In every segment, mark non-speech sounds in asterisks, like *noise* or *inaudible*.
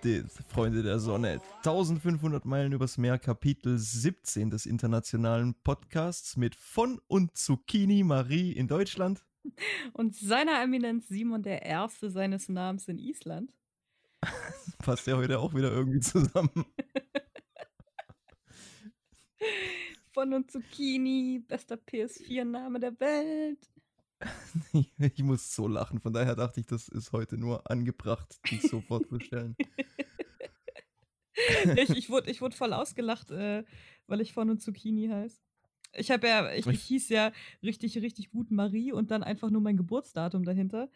quöltet, Freunde der Sonne. 1500 Meilen übers Meer, Kapitel 17 des internationalen Podcasts mit von und Zucchini Marie in Deutschland. Und seiner Eminenz Simon der Erste seines Namens in Island. *laughs* Passt ja heute auch wieder irgendwie zusammen. *laughs* von und Zucchini, bester PS4-Name der Welt. *laughs* Ich muss so lachen, von daher dachte ich, das ist heute nur angebracht, dich so vorzustellen. *laughs* ich, ich, wurde, ich wurde voll ausgelacht, äh, weil ich von und Zucchini heiße. Ich habe ja, ich, ich, hieß ja richtig, richtig gut Marie und dann einfach nur mein Geburtsdatum dahinter.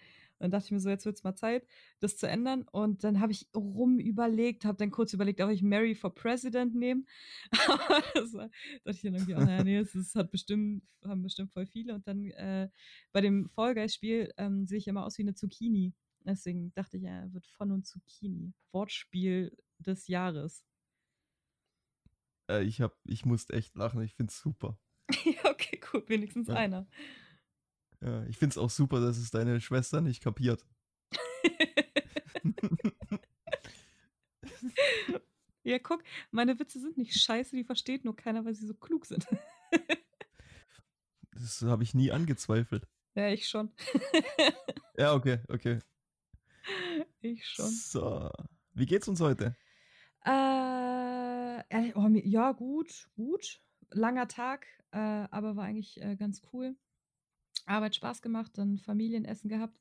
Dann dachte ich mir so, jetzt wird es mal Zeit, das zu ändern. Und dann habe ich rum überlegt, habe dann kurz überlegt, ob ich Mary for President nehme. *laughs* Aber das war, dachte ich dann irgendwie, oh naja, nee, das hat bestimmt, haben bestimmt voll viele. Und dann äh, bei dem Fall Guys-Spiel ähm, sehe ich immer aus wie eine Zucchini. Deswegen dachte ich, ja, wird von und Zucchini. Wortspiel des Jahres. Äh, ich, hab, ich musste echt lachen, ich finde es super. *laughs* ja, okay, gut, wenigstens ja. einer. Ja, ich finde es auch super, dass es deine Schwester nicht kapiert. *laughs* ja, guck, meine Witze sind nicht scheiße, die versteht nur keiner, weil sie so klug sind. *laughs* das habe ich nie angezweifelt. Ja, ich schon. *laughs* ja, okay, okay. Ich schon. So. Wie geht's uns heute? Äh, oh, ja, gut, gut. Langer Tag, äh, aber war eigentlich äh, ganz cool. Arbeit Spaß gemacht, dann Familienessen gehabt,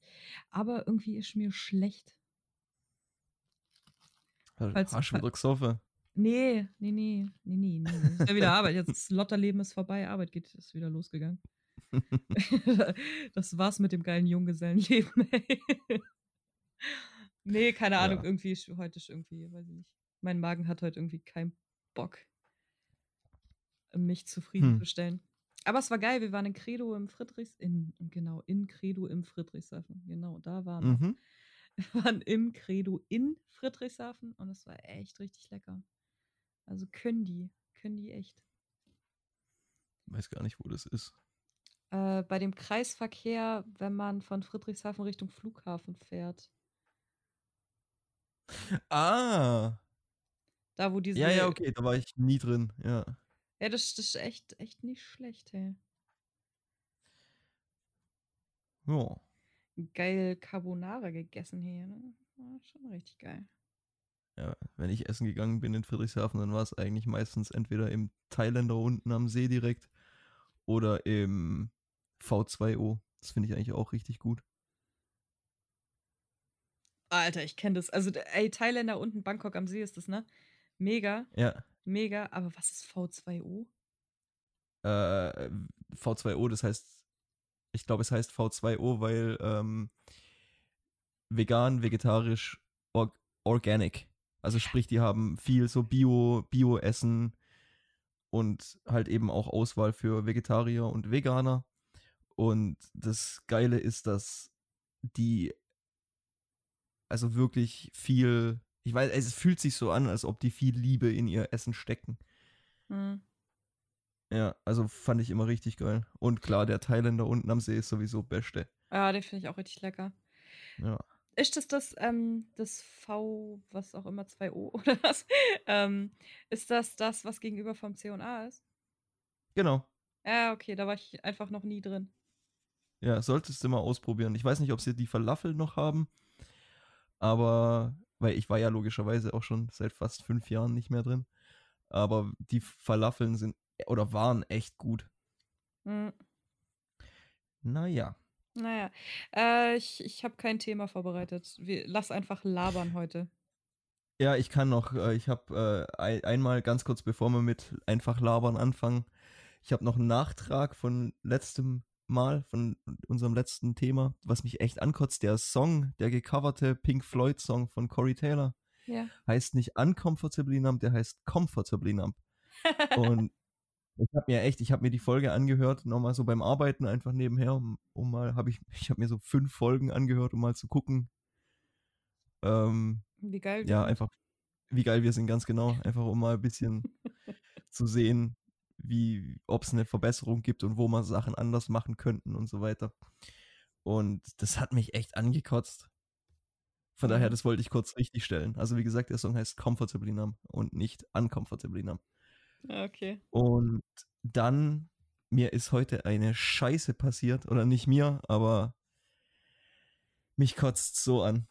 aber irgendwie ist mir schlecht. Falls, Hast du wieder gesoffen? Nee, nee, nee, nee, nee, nee. Ist ja wieder Arbeit. Jetzt das Lotterleben ist vorbei, Arbeit geht, ist wieder losgegangen. *laughs* das war's mit dem geilen Junggesellenleben, ey. *laughs* nee, keine Ahnung, ja. irgendwie ist heute ist irgendwie, weiß ich nicht. Mein Magen hat heute irgendwie keinen Bock, mich zufriedenzustellen. Hm. Aber es war geil, wir waren in Credo im Friedrichs, in, genau, in Credo im Friedrichshafen. Genau, da waren wir. Mhm. *laughs* Wir waren im Credo in Friedrichshafen und es war echt richtig lecker. Also können die, können die echt. Ich weiß gar nicht, wo das ist. Äh, bei dem Kreisverkehr, wenn man von Friedrichshafen Richtung Flughafen fährt. Ah. Da, wo diese. Ja, ja, okay, da war ich nie drin, ja. Ja, das, das ist echt, echt nicht schlecht, hey. Ja. Geil Carbonara gegessen hier, ne? War schon richtig geil. Ja, wenn ich essen gegangen bin in Friedrichshafen, dann war es eigentlich meistens entweder im Thailänder unten am See direkt oder im V2O. Das finde ich eigentlich auch richtig gut. Alter, ich kenne das. Also, ey, Thailänder unten, Bangkok am See ist das, ne? Mega. Ja. Mega, aber was ist V2O? Äh, V2O, das heißt, ich glaube, es heißt V2O, weil ähm, vegan, vegetarisch, or organic. Also sprich, die haben viel so Bio, Bio-Essen und halt eben auch Auswahl für Vegetarier und Veganer. Und das Geile ist, dass die also wirklich viel ich weiß, es fühlt sich so an, als ob die viel Liebe in ihr Essen stecken. Mhm. Ja, also fand ich immer richtig geil. Und klar, der Thailänder unten am See ist sowieso beste. Ja, den finde ich auch richtig lecker. Ja. Ist das das, ähm, das V, was auch immer, 2O *laughs* oder was? Ähm, ist das das, was gegenüber vom C&A ist? Genau. Ja, okay, da war ich einfach noch nie drin. Ja, solltest du mal ausprobieren. Ich weiß nicht, ob sie die Falafel noch haben, aber weil ich war ja logischerweise auch schon seit fast fünf Jahren nicht mehr drin. Aber die Falafeln sind oder waren echt gut. Mhm. Naja. Naja, äh, ich, ich habe kein Thema vorbereitet. Wir, lass einfach labern heute. Ja, ich kann noch. Äh, ich habe äh, einmal ganz kurz, bevor wir mit einfach labern anfangen, ich habe noch einen Nachtrag von letztem Mal, von unserem letzten Thema, was mich echt ankotzt. Der Song, der gecoverte Pink Floyd Song von Corey Taylor, ja. heißt nicht Uncomfortably Numb, der heißt Comfortably Numb. Und ich habe mir echt, ich habe mir die Folge angehört, nochmal so beim Arbeiten einfach nebenher, um, um mal, habe ich, ich habe mir so fünf Folgen angehört, um mal zu gucken. Ähm, wie geil. Ja, einfach, wie geil wir sind, ganz genau. Einfach um mal ein bisschen zu sehen, wie, ob es eine Verbesserung gibt und wo man Sachen anders machen könnten und so weiter. Und das hat mich echt angekotzt. Von daher, das wollte ich kurz richtig stellen. Also wie gesagt, der Song heißt Comfortably Numb und nicht Uncomfortably Numb. Okay. Und dann, mir ist heute eine Scheiße passiert. Oder nicht mir, aber mich kotzt so an.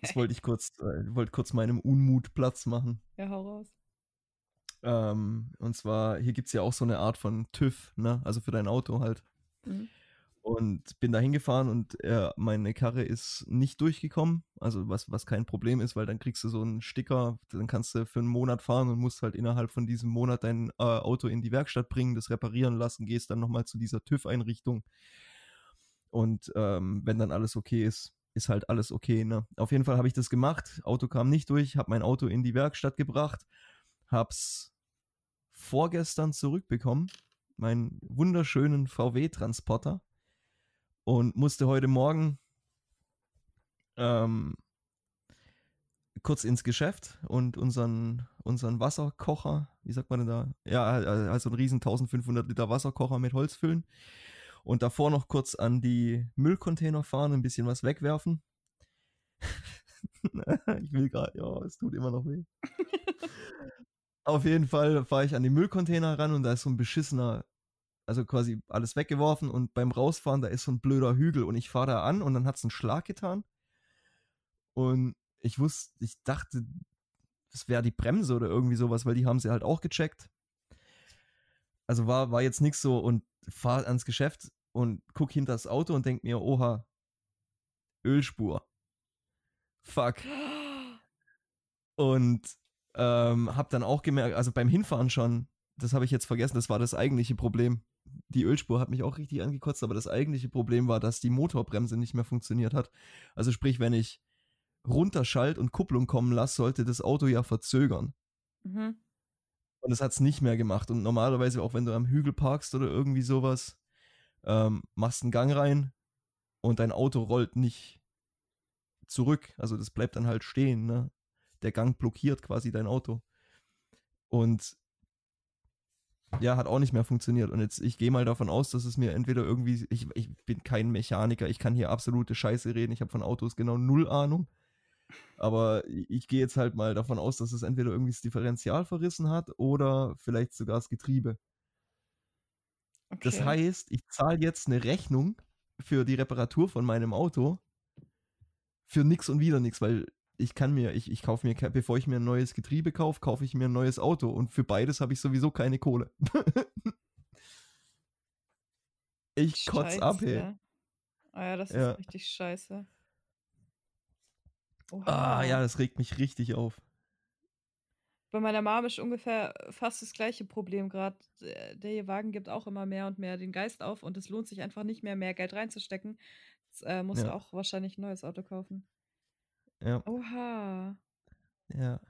Das *laughs* wollte ich kurz, äh, wollte kurz meinem Unmut Platz machen. Ja, hau raus. Ähm, und zwar, hier gibt es ja auch so eine Art von TÜV, ne? Also für dein Auto halt. Mhm. Und bin da hingefahren und äh, meine Karre ist nicht durchgekommen. Also was, was kein Problem ist, weil dann kriegst du so einen Sticker, dann kannst du für einen Monat fahren und musst halt innerhalb von diesem Monat dein äh, Auto in die Werkstatt bringen, das reparieren lassen, gehst dann nochmal zu dieser TÜV-Einrichtung. Und ähm, wenn dann alles okay ist, ist halt alles okay. Ne? Auf jeden Fall habe ich das gemacht. Auto kam nicht durch, habe mein Auto in die Werkstatt gebracht, hab's vorgestern zurückbekommen, meinen wunderschönen VW-Transporter und musste heute Morgen ähm, kurz ins Geschäft und unseren, unseren Wasserkocher, wie sagt man denn da? Ja, also einen riesen 1500 Liter Wasserkocher mit Holz füllen und davor noch kurz an die Müllcontainer fahren, ein bisschen was wegwerfen. *laughs* ich will gerade, ja, es tut immer noch weh. *laughs* Auf jeden Fall fahre ich an die Müllcontainer ran und da ist so ein beschissener also quasi alles weggeworfen und beim Rausfahren, da ist so ein blöder Hügel und ich fahre da an und dann hat es einen Schlag getan. Und ich wusste, ich dachte, es wäre die Bremse oder irgendwie sowas, weil die haben sie halt auch gecheckt. Also war, war jetzt nichts so und fahre ans Geschäft und guck hinter das Auto und denk mir, oha, Ölspur. Fuck. *gasps* Und ähm, hab dann auch gemerkt, also beim Hinfahren schon, das habe ich jetzt vergessen, das war das eigentliche Problem die Ölspur hat mich auch richtig angekotzt, aber das eigentliche Problem war, dass die Motorbremse nicht mehr funktioniert hat. Also sprich, wenn ich runterschalt und Kupplung kommen lasse, sollte das Auto ja verzögern. Mhm. Und das hat es nicht mehr gemacht. Und normalerweise, auch wenn du am Hügel parkst oder irgendwie sowas, ähm, machst einen Gang rein und dein Auto rollt nicht zurück. Also das bleibt dann halt stehen. Ne? Der Gang blockiert quasi dein Auto. Und ja, hat auch nicht mehr funktioniert. Und jetzt, ich gehe mal davon aus, dass es mir entweder irgendwie, ich, ich bin kein Mechaniker, ich kann hier absolute Scheiße reden, ich habe von Autos genau null Ahnung. Aber ich gehe jetzt halt mal davon aus, dass es entweder irgendwie das Differential verrissen hat oder vielleicht sogar das Getriebe. Okay. Das heißt, ich zahle jetzt eine Rechnung für die Reparatur von meinem Auto für nix und wieder nichts, weil ich kann mir, ich, ich kaufe mir, bevor ich mir ein neues Getriebe kaufe, kaufe ich mir ein neues Auto und für beides habe ich sowieso keine Kohle. *laughs* ich kotz ab, ey. Ah ja, das ist ja. richtig scheiße. Oha. Ah ja, das regt mich richtig auf. Bei meiner Mom ist ungefähr fast das gleiche Problem gerade. Der Wagen gibt auch immer mehr und mehr den Geist auf und es lohnt sich einfach nicht mehr, mehr Geld reinzustecken. Jetzt äh, musst ja. du auch wahrscheinlich ein neues Auto kaufen. Ja. Oha. Ja.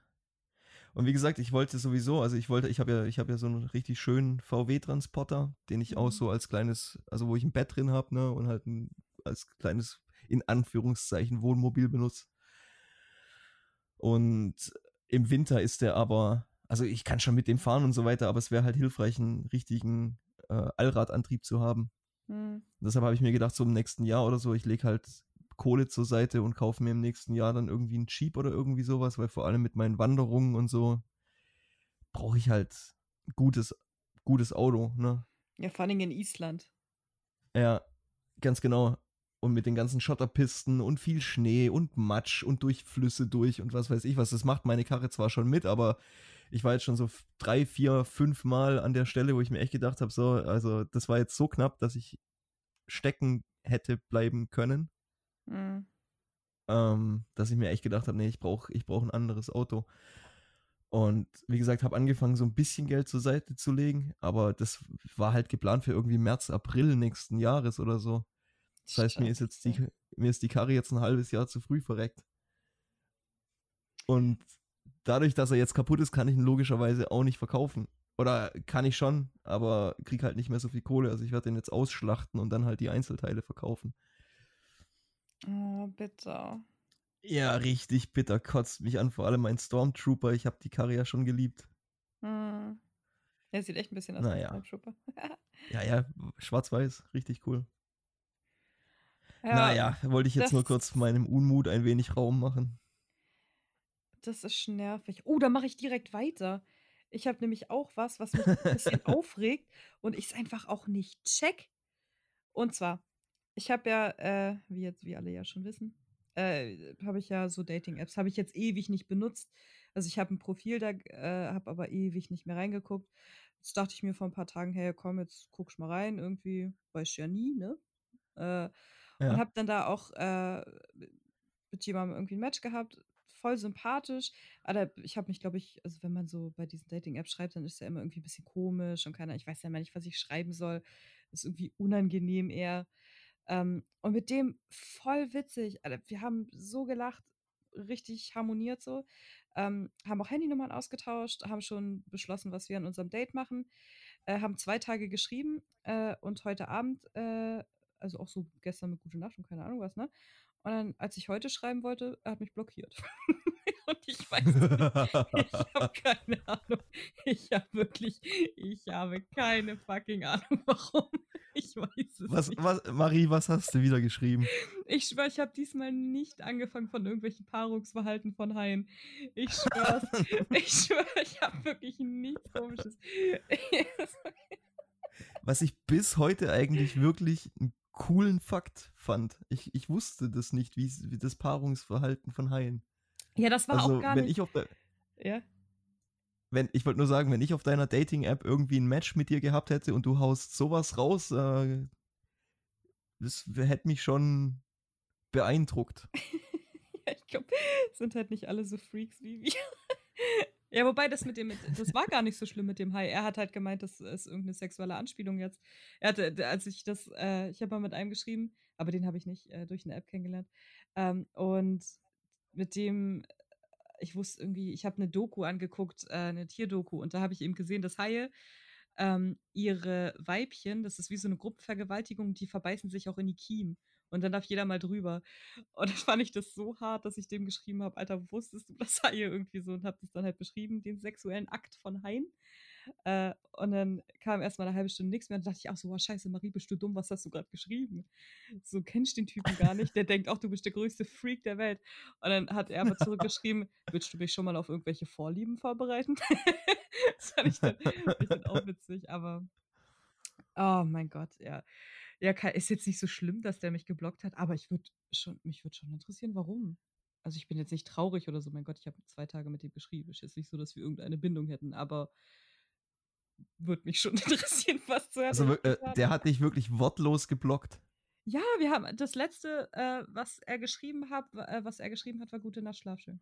Und wie gesagt, ich wollte sowieso, also ich wollte, ich habe ja, ich habe ja so einen richtig schönen VW-Transporter, den ich mhm. auch so als kleines, also wo ich ein Bett drin habe, ne, und halt ein, als kleines, in Anführungszeichen, Wohnmobil benutze. Und im Winter ist der aber, also ich kann schon mit dem fahren und so weiter, aber es wäre halt hilfreich, einen richtigen äh, Allradantrieb zu haben. Mhm. Deshalb habe ich mir gedacht, so im nächsten Jahr oder so, ich lege halt Kohle zur Seite und kaufe mir im nächsten Jahr dann irgendwie einen Jeep oder irgendwie sowas, weil vor allem mit meinen Wanderungen und so brauche ich halt gutes, gutes Auto, ne? Ja, vor allem in Island. Ja, ganz genau. Und mit den ganzen Schotterpisten und viel Schnee und Matsch und durch Flüsse durch und was weiß ich was. Das macht meine Karre zwar schon mit, aber ich war jetzt schon so drei, vier, fünf Mal an der Stelle, wo ich mir echt gedacht habe, so, also das war jetzt so knapp, dass ich stecken hätte bleiben können. Mhm. Ähm, dass ich mir echt gedacht habe, nee, ich brauche ich brauch ein anderes Auto. Und wie gesagt, habe angefangen, so ein bisschen Geld zur Seite zu legen, aber das war halt geplant für irgendwie März, April nächsten Jahres oder so. Das heißt, mir ist jetzt die, mir ist die Karre jetzt ein halbes Jahr zu früh verreckt. Und dadurch, dass er jetzt kaputt ist, kann ich ihn logischerweise auch nicht verkaufen. Oder kann ich schon, aber krieg halt nicht mehr so viel Kohle. Also ich werde den jetzt ausschlachten und dann halt die Einzelteile verkaufen. Oh, bitter. Ja, richtig bitter. Kotzt mich an. Vor allem mein Stormtrooper. Ich habe die Karre ja schon geliebt. Hm. Er sieht echt ein bisschen aus naja. wie Stormtrooper. *laughs* ja, ja, schwarz-weiß. Richtig cool. Ja, naja, wollte ich jetzt nur kurz meinem Unmut ein wenig Raum machen. Das ist nervig. Oh, da mache ich direkt weiter. Ich habe nämlich auch was, was mich ein bisschen *laughs* aufregt und ich es einfach auch nicht check. Und zwar, ich habe ja, äh, wie jetzt, wie alle ja schon wissen, äh, habe ich ja so Dating-Apps, habe ich jetzt ewig nicht benutzt. Also ich habe ein Profil da, äh, habe aber ewig nicht mehr reingeguckt. Jetzt dachte ich mir vor ein paar Tagen, hey, komm, jetzt guckst mal rein, irgendwie, weiß ich ja nie, ne? Äh, ja. Und habe dann da auch äh, mit jemandem irgendwie ein Match gehabt, voll sympathisch. Aber ich habe mich, glaube ich, also wenn man so bei diesen Dating-Apps schreibt, dann ist ja immer irgendwie ein bisschen komisch und keiner, ich weiß ja immer nicht, was ich schreiben soll. ist irgendwie unangenehm eher. Ähm, und mit dem voll witzig. Alter, wir haben so gelacht, richtig harmoniert so. Ähm, haben auch Handynummern ausgetauscht, haben schon beschlossen, was wir an unserem Date machen. Äh, haben zwei Tage geschrieben äh, und heute Abend, äh, also auch so gestern mit Gute Nacht und keine Ahnung was, ne? Und dann, als ich heute schreiben wollte, hat mich blockiert. *laughs* und ich weiß nicht, ich habe keine Ahnung. Ich habe wirklich, ich habe keine fucking Ahnung, warum. Ich weiß es was, nicht. Was, Marie, was hast du wieder geschrieben? Ich schwöre, ich habe diesmal nicht angefangen von irgendwelchen Paarungsverhalten von Haien. Ich schwöre, *laughs* ich schwöre, ich habe wirklich nichts komisches. *laughs* was ich bis heute eigentlich wirklich ein coolen Fakt fand. Ich, ich wusste das nicht, wie, wie das Paarungsverhalten von Haien. Ja, das war also, auch gar wenn nicht. Ich auf der, ja. Wenn, ich wollte nur sagen, wenn ich auf deiner Dating-App irgendwie ein Match mit dir gehabt hätte und du haust sowas raus, äh, das hätte mich schon beeindruckt. ja, *laughs* ich glaube, sind halt nicht alle so Freaks wie wir. Ja, wobei das mit dem, das war gar nicht so schlimm mit dem Hai. Er hat halt gemeint, das ist irgendeine sexuelle Anspielung jetzt. Er hatte, als ich das, äh, ich habe mal mit einem geschrieben, aber den habe ich nicht äh, durch eine App kennengelernt. Ähm, und mit dem, ich wusste irgendwie, ich habe eine Doku angeguckt, äh, eine Tierdoku, und da habe ich eben gesehen, dass Haie ähm, ihre Weibchen, das ist wie so eine Gruppenvergewaltigung, die verbeißen sich auch in die Kiemen. Und dann darf jeder mal drüber. Und dann fand ich das so hart, dass ich dem geschrieben habe, Alter, wusstest du das Haie irgendwie so? Und habe das dann halt beschrieben, den sexuellen Akt von Haien. Äh, und dann kam erst mal eine halbe Stunde nichts mehr. Und dachte ich auch so, oh, scheiße, Marie, bist du dumm? Was hast du gerade geschrieben? So kennst du den Typen gar nicht. Der denkt auch, du bist der größte Freak der Welt. Und dann hat er aber zurückgeschrieben, willst du mich schon mal auf irgendwelche Vorlieben vorbereiten? *laughs* das fand ich dann, ich dann auch witzig, aber oh mein Gott, ja ja, ist jetzt nicht so schlimm, dass der mich geblockt hat, aber ich würde schon, mich würde schon interessieren, warum. Also ich bin jetzt nicht traurig oder so, mein Gott, ich habe zwei Tage mit ihm geschrieben. Ist jetzt nicht so, dass wir irgendeine Bindung hätten, aber würde mich schon *laughs* interessieren, was zu Also äh, der hat dich wirklich wortlos geblockt. Ja, wir haben das letzte, äh, was er geschrieben hat, äh, was er geschrieben hat, war gute Nacht, schlaf schön.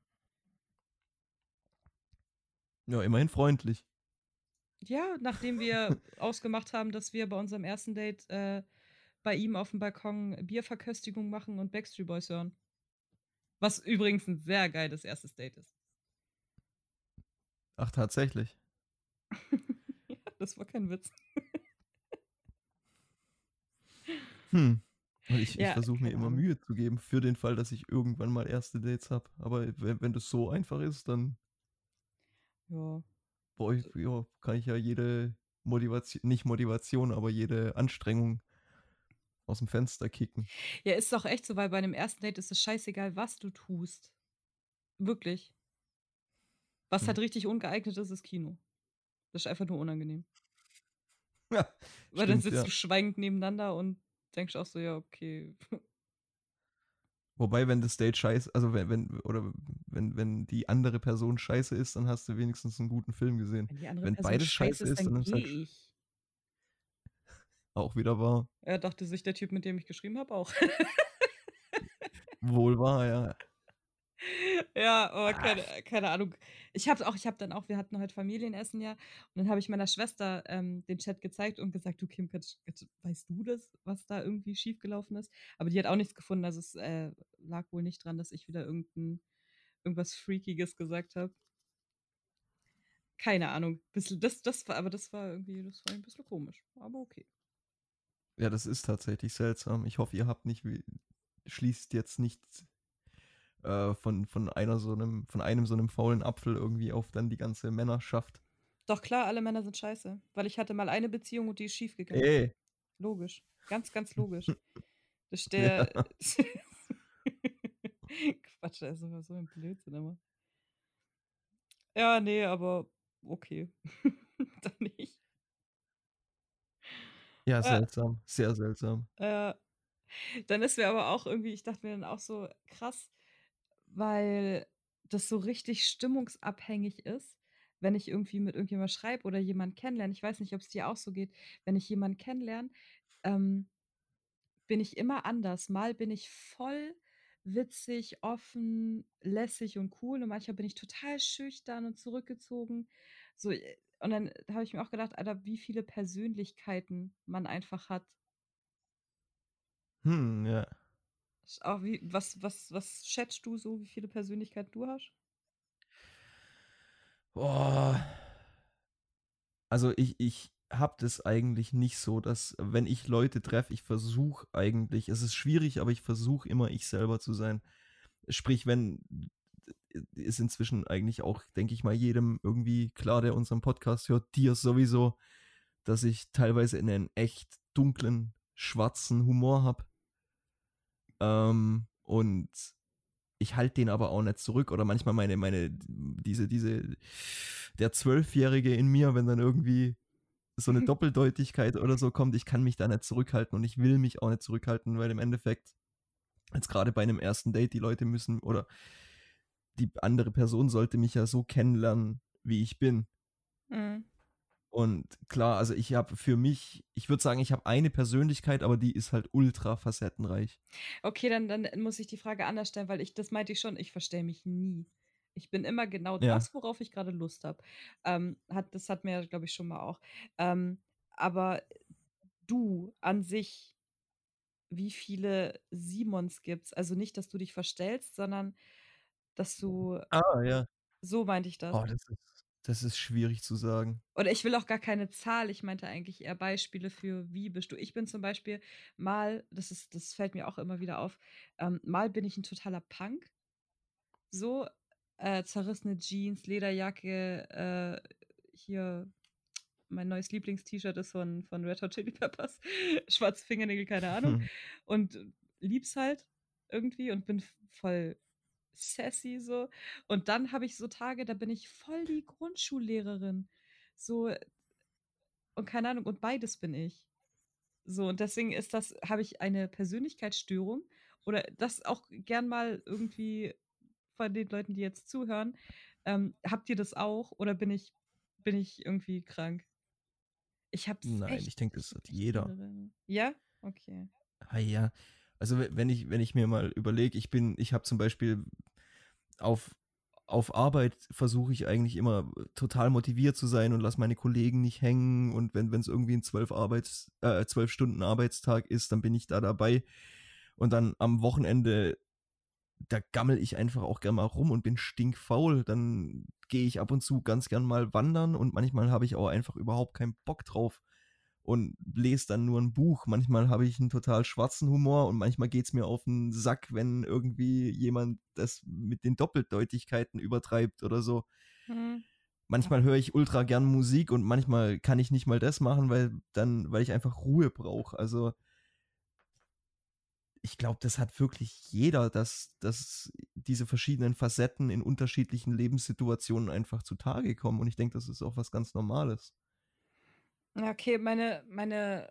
Ja, immerhin freundlich. Ja, nachdem wir ausgemacht haben, dass wir bei unserem ersten Date äh, bei ihm auf dem Balkon Bierverköstigung machen und Backstreet Boys hören. Was übrigens ein sehr geiles erstes Date ist. Ach, tatsächlich. *laughs* das war kein Witz. hm. Ich, ja, ich versuche mir immer Mühe zu geben für den Fall, dass ich irgendwann mal erste Dates habe. Aber wenn, wenn das so einfach ist, dann ja. Boah, ich, ja, kann ich ja jede Motivation, nicht Motivation, aber jede Anstrengung aus dem Fenster kicken. Ja, ist doch echt so, weil bei einem ersten Date ist es scheißegal, was du tust. Wirklich. Was hm. halt richtig ungeeignet ist, ist Kino. Das ist einfach nur unangenehm. Ja. *laughs* Weil stimmt, dann sitzt ja. du schweigend nebeneinander und denkst auch so, ja, okay. *laughs* Wobei, wenn das Date scheiße, also wenn, wenn, oder wenn, wenn die andere Person scheiße ist, dann hast du wenigstens einen guten Film gesehen. Wenn, wenn beides scheiße ist, dann, dann ist halt ich. *laughs* Auch wieder wahr. Er dachte sich der Typ, mit dem ich geschrieben habe, auch. Wohl wahr, ja. Ja, aber keine, keine Ahnung. Ich habe auch, ich habe dann auch, wir hatten heute Familienessen ja, und dann habe ich meiner Schwester ähm, den Chat gezeigt und gesagt, du Kim, weißt du das, was da irgendwie schiefgelaufen ist? Aber die hat auch nichts gefunden, also es äh, lag wohl nicht dran, dass ich wieder irgendein, irgendwas Freakiges gesagt habe. Keine Ahnung. Das, das war, aber das war irgendwie, das war ein bisschen komisch. Aber okay. Ja, das ist tatsächlich seltsam. Ich hoffe, ihr habt nicht, schließt jetzt nicht äh, von, von einer so einem, von einem so einem faulen Apfel irgendwie auf dann die ganze Männerschaft. Doch klar, alle Männer sind scheiße. Weil ich hatte mal eine Beziehung und die ist schief gegangen. Ey. Logisch. Ganz, ganz *laughs* logisch. Das ist der. Ja. *laughs* Quatsch, das ist immer so ein Blödsinn immer. Ja, nee, aber okay. *laughs* Dann nicht. Ja, äh. seltsam. Äh, Sehr seltsam. Äh, dann ist mir aber auch irgendwie, ich dachte mir dann auch so krass, weil das so richtig stimmungsabhängig ist, wenn ich irgendwie mit irgendjemand schreibe oder jemanden kennenlerne. Ich weiß nicht, ob es dir auch so geht. Wenn ich jemanden kennenlerne, ähm, bin ich immer anders. Mal bin ich voll witzig, offen, lässig und cool und manchmal bin ich total schüchtern und zurückgezogen. So, äh, und dann habe ich mir auch gedacht, Alter, wie viele Persönlichkeiten man einfach hat. Hm, ja. Auch wie, was, was, was schätzt du so, wie viele Persönlichkeiten du hast? Boah. Also ich, ich habe das eigentlich nicht so, dass wenn ich Leute treffe, ich versuche eigentlich, es ist schwierig, aber ich versuche immer ich selber zu sein. Sprich, wenn ist inzwischen eigentlich auch, denke ich mal, jedem irgendwie klar, der unseren Podcast hört, dir sowieso, dass ich teilweise einen echt dunklen, schwarzen Humor habe. Ähm, und ich halte den aber auch nicht zurück. Oder manchmal meine, meine, diese, diese, der Zwölfjährige in mir, wenn dann irgendwie so eine *laughs* Doppeldeutigkeit oder so kommt, ich kann mich da nicht zurückhalten und ich will mich auch nicht zurückhalten, weil im Endeffekt, jetzt gerade bei einem ersten Date, die Leute müssen oder die andere Person sollte mich ja so kennenlernen, wie ich bin. Mhm. Und klar, also ich habe für mich, ich würde sagen, ich habe eine Persönlichkeit, aber die ist halt ultra facettenreich. Okay, dann, dann muss ich die Frage anders stellen, weil ich, das meinte ich schon, ich verstehe mich nie. Ich bin immer genau ja. das, worauf ich gerade Lust habe. Ähm, hat, das hat mir, glaube ich, schon mal auch. Ähm, aber du an sich, wie viele Simons gibt es? Also nicht, dass du dich verstellst, sondern dass du. Ah, ja. So meinte ich das. Oh, das ist das ist schwierig zu sagen. Oder ich will auch gar keine Zahl. Ich meinte eigentlich eher Beispiele für wie bist du. Ich bin zum Beispiel mal, das ist, das fällt mir auch immer wieder auf, ähm, mal bin ich ein totaler Punk. So, äh, zerrissene Jeans, Lederjacke, äh, hier mein neues Lieblings-T-Shirt ist von, von Red Hot Chili Peppers. *laughs* Schwarze Fingernägel, keine Ahnung. Hm. *laughs* Und lieb's halt irgendwie und bin voll sassy so. Und dann habe ich so Tage, da bin ich voll die Grundschullehrerin. So, und keine Ahnung, und beides bin ich. So, und deswegen ist das, habe ich eine Persönlichkeitsstörung oder das auch gern mal irgendwie von den Leuten, die jetzt zuhören. Ähm, habt ihr das auch oder bin ich, bin ich irgendwie krank? Ich hab's Nein, ich denke, das hat jeder. Ja? Okay. Ah ja, also wenn ich, wenn ich mir mal überlege, ich bin, ich habe zum Beispiel auf, auf Arbeit versuche ich eigentlich immer total motiviert zu sein und lasse meine Kollegen nicht hängen. Und wenn es irgendwie ein zwölf Arbeits, äh, zwölf Stunden Arbeitstag ist, dann bin ich da dabei. Und dann am Wochenende, da gammel ich einfach auch gern mal rum und bin stinkfaul. Dann gehe ich ab und zu ganz gern mal wandern und manchmal habe ich auch einfach überhaupt keinen Bock drauf und lese dann nur ein Buch. Manchmal habe ich einen total schwarzen Humor und manchmal geht es mir auf den Sack, wenn irgendwie jemand das mit den Doppeldeutigkeiten übertreibt oder so. Mhm. Manchmal höre ich ultra gern Musik und manchmal kann ich nicht mal das machen, weil dann, weil ich einfach Ruhe brauche. Also ich glaube, das hat wirklich jeder, dass, dass diese verschiedenen Facetten in unterschiedlichen Lebenssituationen einfach zutage kommen. Und ich denke, das ist auch was ganz Normales. Okay, meine, meine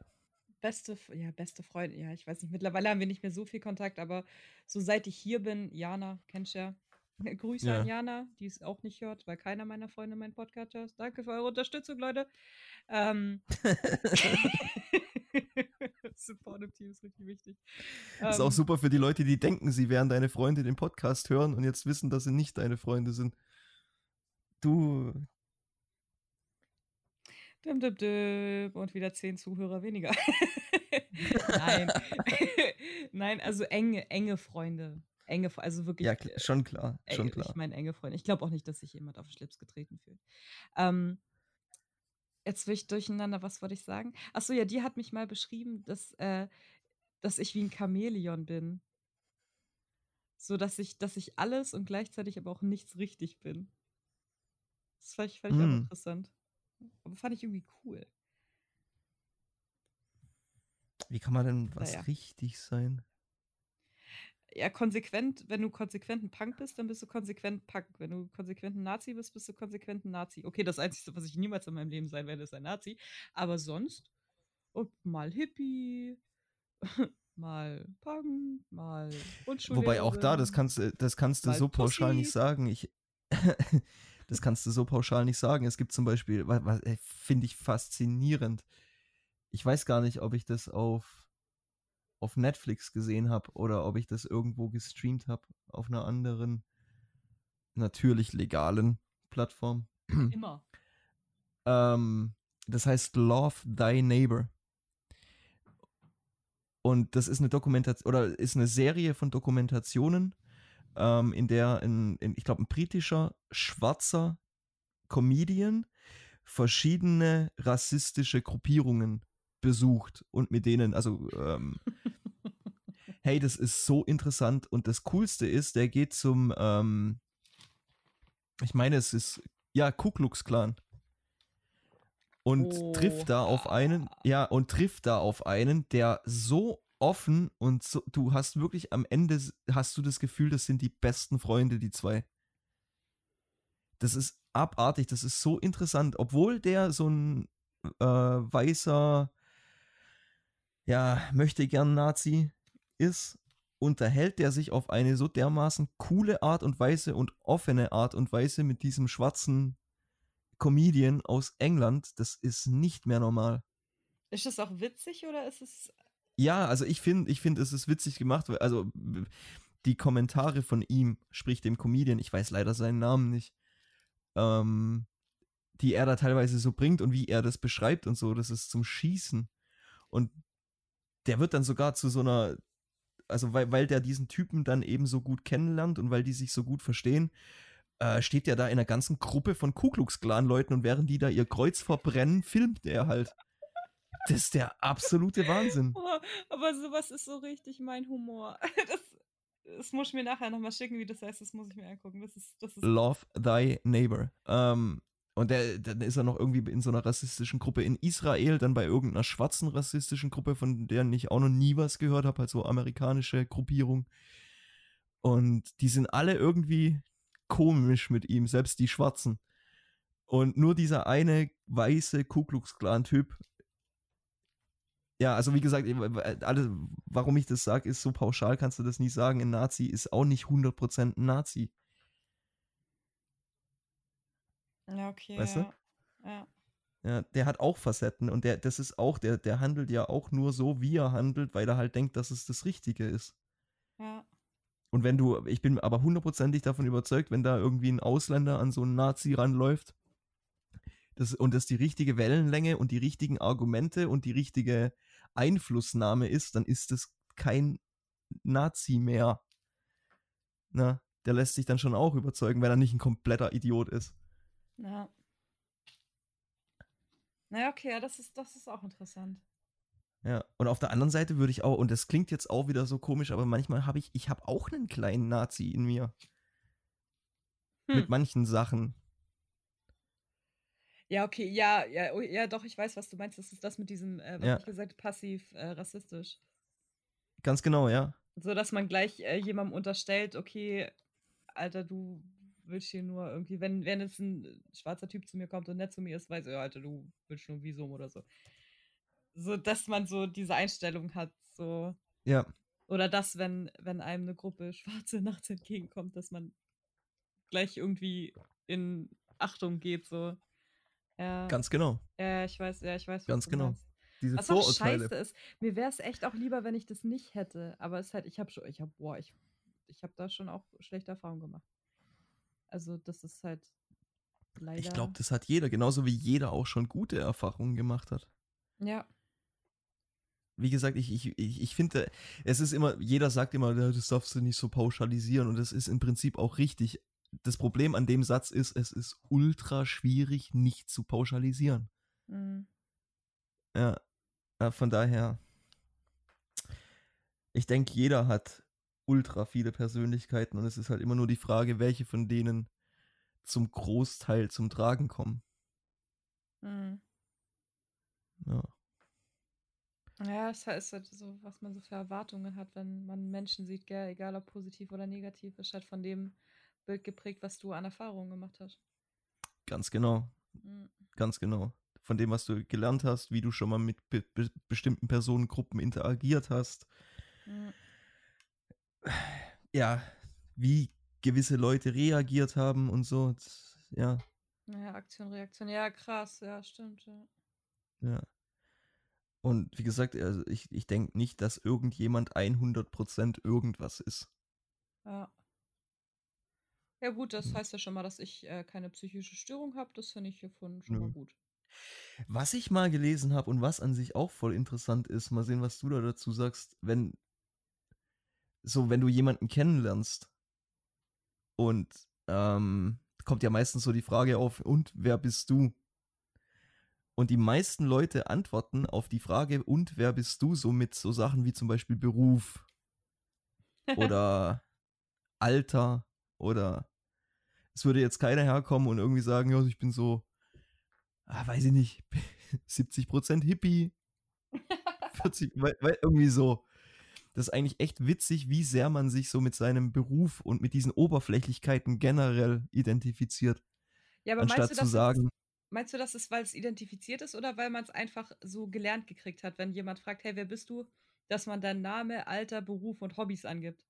beste, ja, beste Freundin, ja, ich weiß nicht, mittlerweile haben wir nicht mehr so viel Kontakt, aber so seit ich hier bin, Jana, kennst du ja. *laughs* Grüße ja. an Jana, die es auch nicht hört, weil keiner meiner Freunde meinen Podcast hört. Danke für eure Unterstützung, Leute. Ähm, *laughs* *laughs* Supportive Team ist richtig wichtig. Das ist ähm, auch super für die Leute, die denken, sie wären deine Freunde, den Podcast hören und jetzt wissen, dass sie nicht deine Freunde sind. Du, Dim, dim, dim. Und wieder zehn Zuhörer weniger. *laughs* Nein. *laughs* Nein, also enge, enge Freunde. Enge, also wirklich. Ja, schon klar. Schon klar. Ich meine, enge Freunde. Ich glaube auch nicht, dass sich jemand auf den Schlips getreten fühlt. Ähm, jetzt will ich durcheinander, was wollte ich sagen? Achso, ja, die hat mich mal beschrieben, dass, äh, dass ich wie ein Chamäleon bin. So dass ich, dass ich alles und gleichzeitig aber auch nichts richtig bin. Das fand ich, fand ich mm. auch hm. interessant. Aber fand ich irgendwie cool. Wie kann man denn was naja. richtig sein? ja, konsequent, wenn du konsequent ein Punk bist, dann bist du konsequent Punk. Wenn du konsequent ein Nazi bist, bist du konsequent ein Nazi. Okay, das Einzige, was ich niemals in meinem Leben sein werde, ist ein Nazi. Aber sonst, mal Hippie, *laughs* mal Punk, mal. Wobei auch da, das kannst, das kannst du so pauschal Pussy. nicht sagen. Ich, *laughs* *laughs* das kannst du so pauschal nicht sagen. Es gibt zum Beispiel, was, finde ich faszinierend. Ich weiß gar nicht, ob ich das auf auf Netflix gesehen habe oder ob ich das irgendwo gestreamt habe auf einer anderen, natürlich legalen Plattform. *clears throat* Immer. ähm, das heißt Love Thy Neighbor. Und das ist eine Dokumentation oder ist eine Serie von Dokumentationen, ähm, in der, in, in, ich glaube, ein britischer schwarzer Comedian verschiedene rassistische Gruppierungen besucht und mit denen, also ähm, *laughs* hey, das ist so interessant und das Coolste ist, der geht zum, ähm, ich meine, es ist, ja, Ku Klux Klan und oh. trifft da auf einen, ja, und trifft da auf einen, der so offen und so, du hast wirklich am Ende, hast du das Gefühl, das sind die besten Freunde, die zwei. Das ist abartig, das ist so interessant, obwohl der so ein äh, weißer ja, möchte gern Nazi ist, unterhält der sich auf eine so dermaßen coole Art und Weise und offene Art und Weise mit diesem schwarzen Comedian aus England. Das ist nicht mehr normal. Ist das auch witzig oder ist es. Ja, also ich finde, ich finde, es ist witzig gemacht. Also die Kommentare von ihm, sprich dem Comedian, ich weiß leider seinen Namen nicht, ähm, die er da teilweise so bringt und wie er das beschreibt und so, das ist zum Schießen. Und der wird dann sogar zu so einer, also weil, weil der diesen Typen dann eben so gut kennenlernt und weil die sich so gut verstehen, äh, steht der da in einer ganzen Gruppe von Ku Klux Klan Leuten und während die da ihr Kreuz verbrennen, filmt er halt. Das ist der absolute Wahnsinn. *laughs* Oh, aber sowas ist so richtig mein Humor. *laughs* Das, das muss ich mir nachher nochmal schicken, wie das heißt. Das muss ich mir angucken. Das ist, das ist Love Thy Neighbor. Ähm, und der, dann ist er noch irgendwie in so einer rassistischen Gruppe in Israel, dann bei irgendeiner schwarzen rassistischen Gruppe, von der ich auch noch nie was gehört habe, halt so amerikanische Gruppierung. Und die sind alle irgendwie komisch mit ihm, selbst die Schwarzen. Und nur dieser eine weiße Ku Klux Klan Typ. Ja, also wie gesagt, alle, warum ich das sage, ist so pauschal kannst du das nie sagen. Ein Nazi ist auch nicht 100% ein Nazi. Ja, okay. Weißt ja. du? Ja. Ja, der hat auch Facetten und der, das ist auch, der, der handelt ja auch nur so, wie er handelt, weil er halt denkt, dass es das Richtige ist. Ja. Und wenn du, ich bin aber hundertprozentig davon überzeugt, wenn da irgendwie ein Ausländer an so einen Nazi ranläuft, das, und das die richtige Wellenlänge und die richtigen Argumente und die richtige Einflussnahme ist, dann ist das kein Nazi mehr. Na, der lässt sich dann schon auch überzeugen, wenn er nicht ein kompletter Idiot ist. Ja. Naja, okay, ja, das ist, das ist auch interessant. Ja, und auf der anderen Seite würde ich auch, und das klingt jetzt auch wieder so komisch, aber manchmal habe ich, ich habe auch einen kleinen Nazi in mir. Hm. Mit manchen Sachen. Ja, okay, ja, ja, oh, ja, doch, ich weiß, was du meinst. Das ist das mit diesem, äh, was ja. ich gesagt, passiv äh, rassistisch. Ganz genau, ja. So, dass man gleich äh, jemandem unterstellt, okay, Alter, du willst hier nur irgendwie, wenn, wenn jetzt ein schwarzer Typ zu mir kommt und nett zu mir ist, weiß ich, Alter, du willst nur ein Visum oder so. So, dass man so diese Einstellung hat, so. Ja. Oder dass, wenn, wenn einem eine Gruppe *laughs* Schwarze nachts entgegenkommt, dass man gleich irgendwie in Achtung geht, so. Ja. Ganz genau. Ja, ich weiß, ja, ich weiß. Ganz genau. Meinst. Diese was Vorurteile. Auch scheiße ist, mir wäre es echt auch lieber, wenn ich das nicht hätte. Aber es ist halt, ich habe schon, ich habe, boah, ich, ich habe da schon auch schlechte Erfahrungen gemacht. Also das ist halt leider. Ich glaube, das hat jeder, genauso wie jeder auch schon gute Erfahrungen gemacht hat. Ja. Wie gesagt, ich, ich, ich, ich finde, es ist immer, jeder sagt immer, das darfst du nicht so pauschalisieren und das ist im Prinzip auch richtig. Das Problem an dem Satz ist, es ist ultra schwierig, nicht zu pauschalisieren. Mhm. Ja, von daher, ich denke, jeder hat ultra viele Persönlichkeiten und es ist halt immer nur die Frage, welche von denen zum Großteil zum Tragen kommen. Mhm. Ja. Ja, es ist halt so, was man so für Erwartungen hat, wenn man Menschen sieht, gell, egal ob positiv oder negativ, ist halt von dem Bild geprägt, was du an Erfahrungen gemacht hast. Ganz genau. Mhm. Ganz genau. Von dem, was du gelernt hast, wie du schon mal mit be be bestimmten Personengruppen interagiert hast. Mhm. Ja, wie gewisse Leute reagiert haben und so. Ja. Ja, Aktion, Reaktion. Ja, krass. Ja, stimmt. Ja. ja. Und wie gesagt, also ich, ich denke nicht, dass irgendjemand 100% irgendwas ist. Ja. Ja, gut, das hm. heißt ja schon mal, dass ich äh, keine psychische Störung habe. Das finde ich hiervon schon Nö. mal gut. Was ich mal gelesen habe und was an sich auch voll interessant ist, mal sehen, was du da dazu sagst, wenn so, wenn du jemanden kennenlernst und ähm, kommt ja meistens so die Frage auf, und wer bist du? Und die meisten Leute antworten auf die Frage, und wer bist du, so mit so Sachen wie zum Beispiel Beruf *laughs* oder Alter oder es würde jetzt keiner herkommen und irgendwie sagen, ja, ich bin so, ah, weiß ich nicht, *laughs* 70% Hippie, 40, weil, weil irgendwie so. Das ist eigentlich echt witzig, wie sehr man sich so mit seinem Beruf und mit diesen Oberflächlichkeiten generell identifiziert. Ja, aber anstatt meinst du, zu sagen, Meinst du, das ist, weil es identifiziert ist oder weil man es einfach so gelernt gekriegt hat, wenn jemand fragt, hey, wer bist du, dass man dann Name, Alter, Beruf und Hobbys angibt?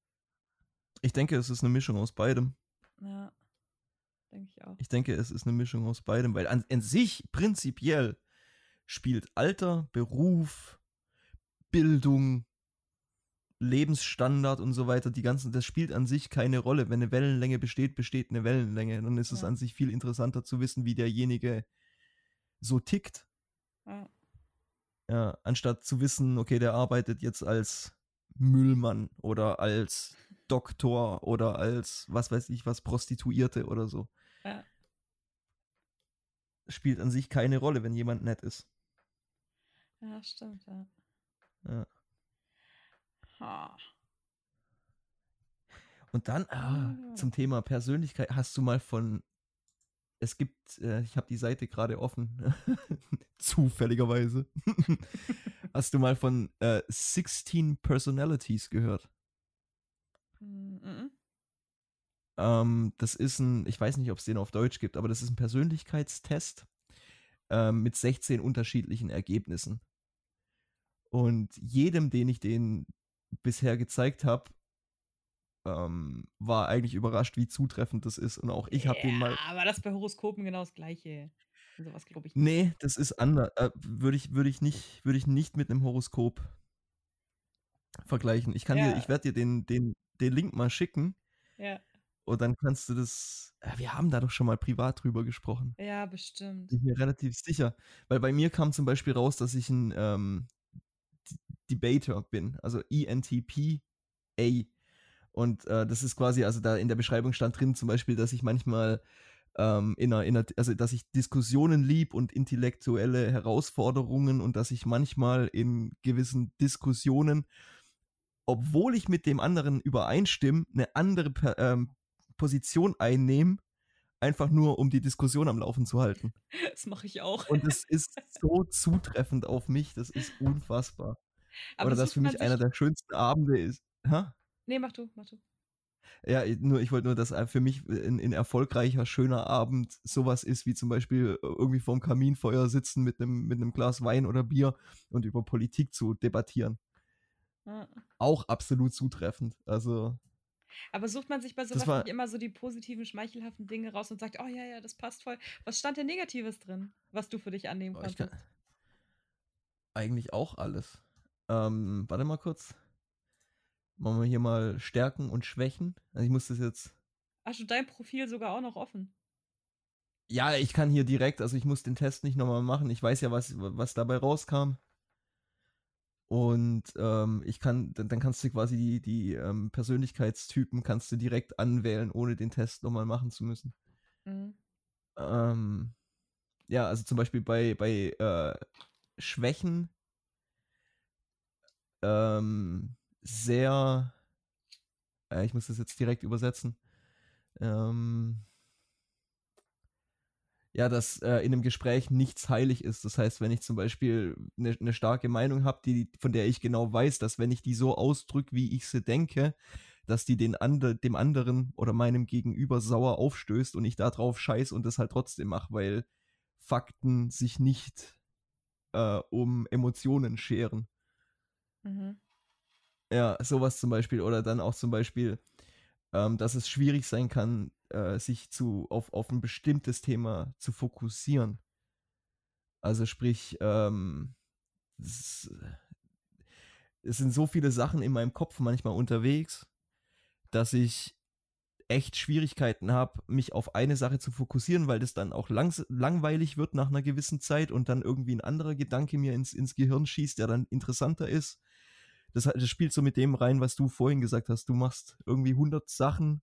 Ich denke, es ist eine Mischung aus beidem. Ja, denke ich auch. Ich denke, es ist eine Mischung aus beidem, weil an, an sich prinzipiell spielt Alter, Beruf, Bildung, Lebensstandard und so weiter, die ganzen, das spielt an sich keine Rolle. Wenn eine Wellenlänge besteht, besteht eine Wellenlänge. Dann ist ja. es an sich viel interessanter zu wissen, wie derjenige so tickt. Ja. ja. anstatt zu wissen, okay, der arbeitet jetzt als Müllmann oder als Doktor oder als, was weiß ich, was Prostituierte oder so. Ja. Spielt an sich keine Rolle, wenn jemand nett ist. Ja, stimmt, ja. Ja. Ha. Und dann ah, ah. zum Thema Persönlichkeit. Hast du mal von. Es gibt, äh, ich habe die Seite gerade offen, *laughs* zufälligerweise. *laughs* Hast du mal von äh, 16 Personalities gehört? Mhm. Ähm, das ist ein, ich weiß nicht, ob es den auf Deutsch gibt, aber das ist ein Persönlichkeitstest ähm, mit 16 unterschiedlichen Ergebnissen. Und jedem, den ich den bisher gezeigt habe, ähm, war eigentlich überrascht, wie zutreffend das ist. Und auch ich habe ja, den mal. Aber das bei Horoskopen genau das Gleiche. Sowas glaube ich nicht. Nee, das ist anders. Äh, Würde ich, würd ich, nicht, würd ich nicht mit einem Horoskop vergleichen. Ich kann ja. dir, ich werde dir den, den, den Link mal schicken. Ja. Und dann kannst du das. Ja, wir haben da doch schon mal privat drüber gesprochen. Ja, bestimmt. Bin ich mir relativ sicher. Weil bei mir kam zum Beispiel raus, dass ich ein ähm, Debater bin. Also ENTP-A. Und äh, das ist quasi, also da in der Beschreibung stand drin zum Beispiel, dass ich manchmal ähm, in einer, in einer, also dass ich Diskussionen lieb und intellektuelle Herausforderungen und dass ich manchmal in gewissen Diskussionen, obwohl ich mit dem anderen übereinstimme, eine andere ähm, Position einnehme, einfach nur um die Diskussion am Laufen zu halten. Das mache ich auch. Und es *laughs* ist so zutreffend auf mich, das ist unfassbar. Aber Oder das für mich einer der schönsten Abende ist. Ha? Nee, mach du, mach du. Ja, nur, ich wollte nur, dass für mich ein, ein, erfolgreicher, schöner Abend sowas ist, wie zum Beispiel äh, irgendwie vorm Kaminfeuer sitzen mit einem, mit einem Glas Wein oder Bier und über Politik zu debattieren. Ja. Auch absolut zutreffend. Also. Aber sucht man sich bei sowas war, nicht immer so die positiven, schmeichelhaften Dinge raus und sagt, oh ja, ja, das passt voll. Was stand denn Negatives drin, was du für dich annehmen oh, konntest? eigentlich auch alles. Ähm, warte mal kurz. Machen wir hier mal Stärken und Schwächen. Also ich muss das jetzt. Hast du dein Profil sogar auch noch offen? Ja, ich kann hier direkt, also ich muss den Test nicht nochmal machen. Ich weiß ja, was, was dabei rauskam. Und ähm, ich kann, dann, dann, kannst du quasi die, die ähm, Persönlichkeitstypen kannst du direkt anwählen, ohne den Test nochmal machen zu müssen. Mhm. Ähm, ja, also zum Beispiel bei, bei äh, Schwächen ähm, sehr, äh, ich muss das jetzt direkt übersetzen, ähm, ja, dass äh, in einem Gespräch nichts heilig ist. Das heißt, wenn ich zum Beispiel eine ne starke Meinung habe, die, von der ich genau weiß, dass wenn ich die so ausdrücke, wie ich sie denke, dass die den andre, dem anderen oder meinem Gegenüber sauer aufstößt und ich da drauf scheiß und das halt trotzdem mache, weil Fakten sich nicht äh, um Emotionen scheren. Mhm. Ja, sowas zum Beispiel. Oder dann auch zum Beispiel, ähm, dass es schwierig sein kann, äh, sich zu, auf, auf ein bestimmtes Thema zu fokussieren. Also sprich, ähm, es, es sind so viele Sachen in meinem Kopf manchmal unterwegs, dass ich echt Schwierigkeiten habe, mich auf eine Sache zu fokussieren, weil das dann auch langs langweilig wird nach einer gewissen Zeit und dann irgendwie ein anderer Gedanke mir ins, ins Gehirn schießt, der dann interessanter ist. Das, das spielt so mit dem rein, was du vorhin gesagt hast. Du machst irgendwie 100 Sachen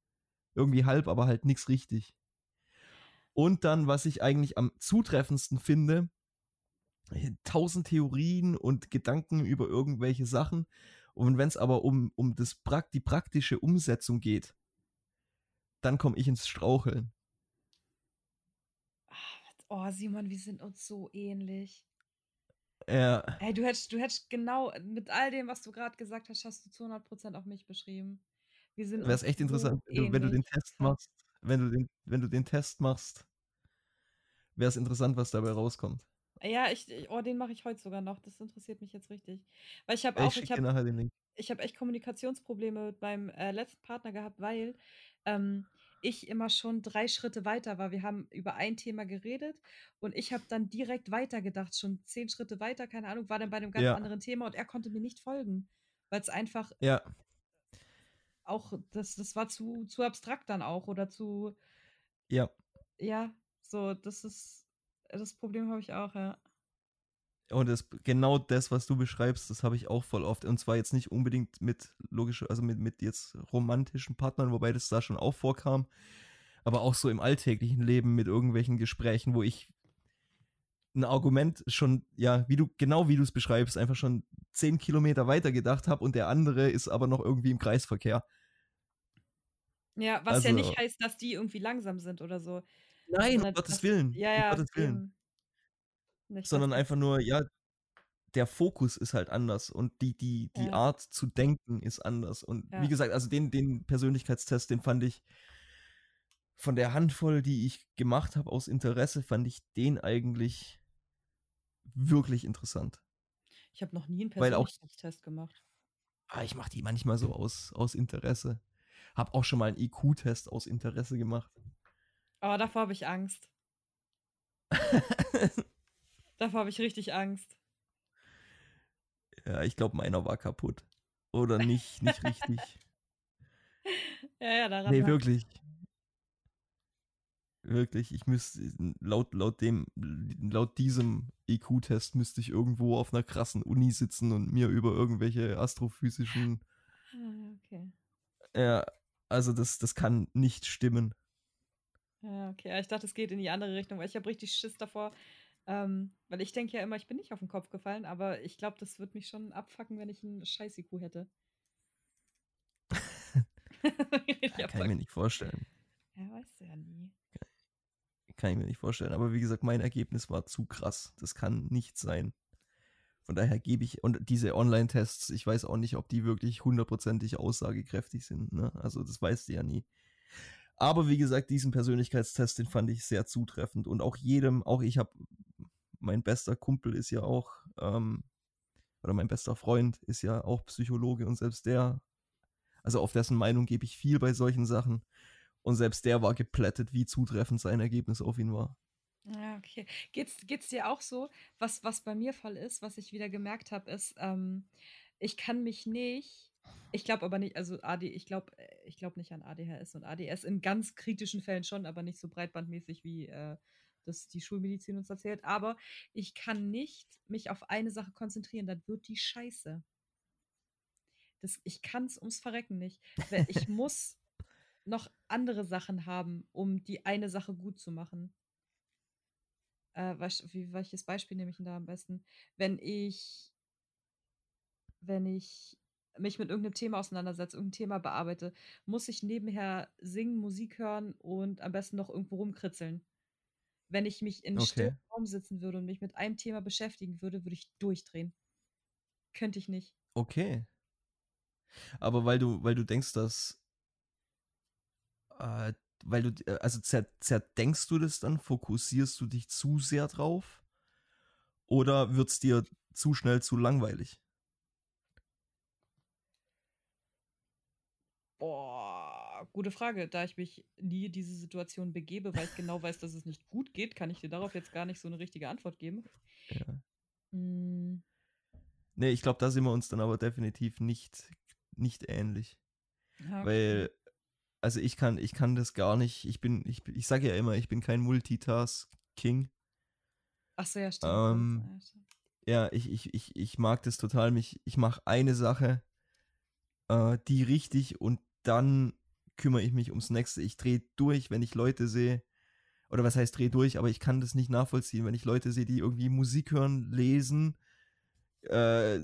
irgendwie halb, aber halt nichts richtig. Und dann, was ich eigentlich am zutreffendsten finde, tausend Theorien und Gedanken über irgendwelche Sachen. Und wenn es aber um, um das, die praktische Umsetzung geht, dann komme ich ins Straucheln. Oh, Simon, wir sind uns so ähnlich. Ja. Ey, du hättest, du hättest genau mit all dem, was du gerade gesagt hast, hast du zu 100% auf mich beschrieben. Wir sind Wäre es echt interessant, wenn du, wenn du, den Test machst. Wenn du den, wenn du den Test machst, wäre es interessant, was dabei rauskommt. Ja, ich, oh, den mache ich heute sogar noch. Das interessiert mich jetzt richtig. Weil ich habe auch, ich habe ich habe echt Kommunikationsprobleme mit meinem äh, letzten Partner gehabt, weil ähm, ich immer schon drei Schritte weiter war. Wir haben über ein Thema geredet und ich habe dann direkt weitergedacht, schon zehn Schritte weiter, keine Ahnung, war dann bei einem ganz ja. anderen Thema und er konnte mir nicht folgen, weil es einfach ja auch, das, das war zu, zu abstrakt dann auch oder zu. Ja. Ja, so, das ist. Das Problem habe ich auch, ja. Und das, genau das, was du beschreibst, das habe ich auch voll oft. Und zwar jetzt nicht unbedingt mit logisch, also mit, mit jetzt romantischen Partnern, wobei das da schon auch vorkam, aber auch so im alltäglichen Leben mit irgendwelchen Gesprächen, wo ich ein Argument schon, ja, wie du, genau wie du es beschreibst, einfach schon zehn Kilometer weiter gedacht habe und der andere ist aber noch irgendwie im Kreisverkehr. Ja, was also, ja nicht heißt, dass die irgendwie langsam sind oder so. Nein, um Gottes Willen. Ja, ja. Um Gottes Willen. Sondern einfach nur, ja, der Fokus ist halt anders und die, die, die ja. Art zu denken ist anders. Und ja. wie gesagt, also den, den Persönlichkeitstest, den fand ich von der Handvoll, die ich gemacht habe aus Interesse, fand ich den eigentlich wirklich interessant. Ich habe noch nie einen Persönlichkeitstest gemacht. Ah, ich mache die manchmal so aus, aus Interesse. Hab auch schon mal einen IQ-Test aus Interesse gemacht. Aber davor habe ich Angst. *laughs* davor habe ich richtig Angst. Ja, ich glaube, meiner war kaputt. Oder nicht, nicht richtig. *laughs* ja, ja, daran. Nee, wirklich. Wirklich, ich müsste, laut, laut dem, laut diesem IQ-Test müsste ich irgendwo auf einer krassen Uni sitzen und mir über irgendwelche astrophysischen. Ah, okay. Ja, also das, das kann nicht stimmen. Ja, okay. Ich dachte, es geht in die andere Richtung, weil ich habe richtig Schiss davor. Ähm, weil ich denke ja immer, ich bin nicht auf den Kopf gefallen, aber ich glaube, das wird mich schon abfacken, wenn ich einen scheiß IQ hätte. *laughs* *laughs* ja, kann ich mir nicht vorstellen. Ja, weißt du ja nie. Kann ich mir nicht vorstellen. Aber wie gesagt, mein Ergebnis war zu krass. Das kann nicht sein. Von daher gebe ich, und diese Online-Tests, ich weiß auch nicht, ob die wirklich hundertprozentig aussagekräftig sind. Ne? Also das weißt du ja nie. Aber wie gesagt, diesen Persönlichkeitstest, den fand ich sehr zutreffend. Und auch jedem, auch ich habe, mein bester Kumpel ist ja auch, ähm, oder mein bester Freund ist ja auch Psychologe und selbst der, also auf dessen Meinung gebe ich viel bei solchen Sachen. Und selbst der war geplättet, wie zutreffend sein Ergebnis auf ihn war. Ja, okay. Geht's, geht's dir auch so? Was, was bei mir Fall ist, was ich wieder gemerkt habe, ist, ähm, ich kann mich nicht, ich glaube aber nicht, also AD, ich glaube ich glaub nicht an ADHS und ADS in ganz kritischen Fällen schon, aber nicht so breitbandmäßig, wie äh, das die Schulmedizin uns erzählt. Aber ich kann nicht mich auf eine Sache konzentrieren, dann wird die scheiße. Das, ich kann es ums Verrecken nicht. Ich *laughs* muss noch andere Sachen haben, um die eine Sache gut zu machen äh, wie, welches Beispiel nehme ich denn da am besten? Wenn ich, wenn ich mich mit irgendeinem Thema auseinandersetze, irgendein Thema bearbeite, muss ich nebenher singen, Musik hören und am besten noch irgendwo rumkritzeln. wenn ich mich in okay. Raum sitzen würde und mich mit einem Thema beschäftigen würde, würde ich durchdrehen. Könnte ich nicht. Okay. Aber weil du, weil du denkst, dass äh, weil du, äh, also zerdenkst du das dann, fokussierst du dich zu sehr drauf? Oder wird es dir zu schnell zu langweilig? Boah, gute Frage. Da ich mich nie in diese Situation begebe, weil ich genau weiß, dass es nicht gut geht, kann ich dir darauf jetzt gar nicht so eine richtige Antwort geben. Ja. Hm. Nee, ich glaube, da sind wir uns dann aber definitiv nicht, nicht ähnlich. Okay. Weil, also ich kann, ich kann das gar nicht. Ich bin, ich, ich sage ja immer, ich bin kein Multitask-King. Ach so, ja, stimmt. Ähm, ja, ich, ich, ich, ich mag das total. Mich, ich mache eine Sache, äh, die richtig und dann kümmere ich mich ums nächste. Ich drehe durch, wenn ich Leute sehe. Oder was heißt drehe durch, aber ich kann das nicht nachvollziehen, wenn ich Leute sehe, die irgendwie Musik hören, lesen, äh,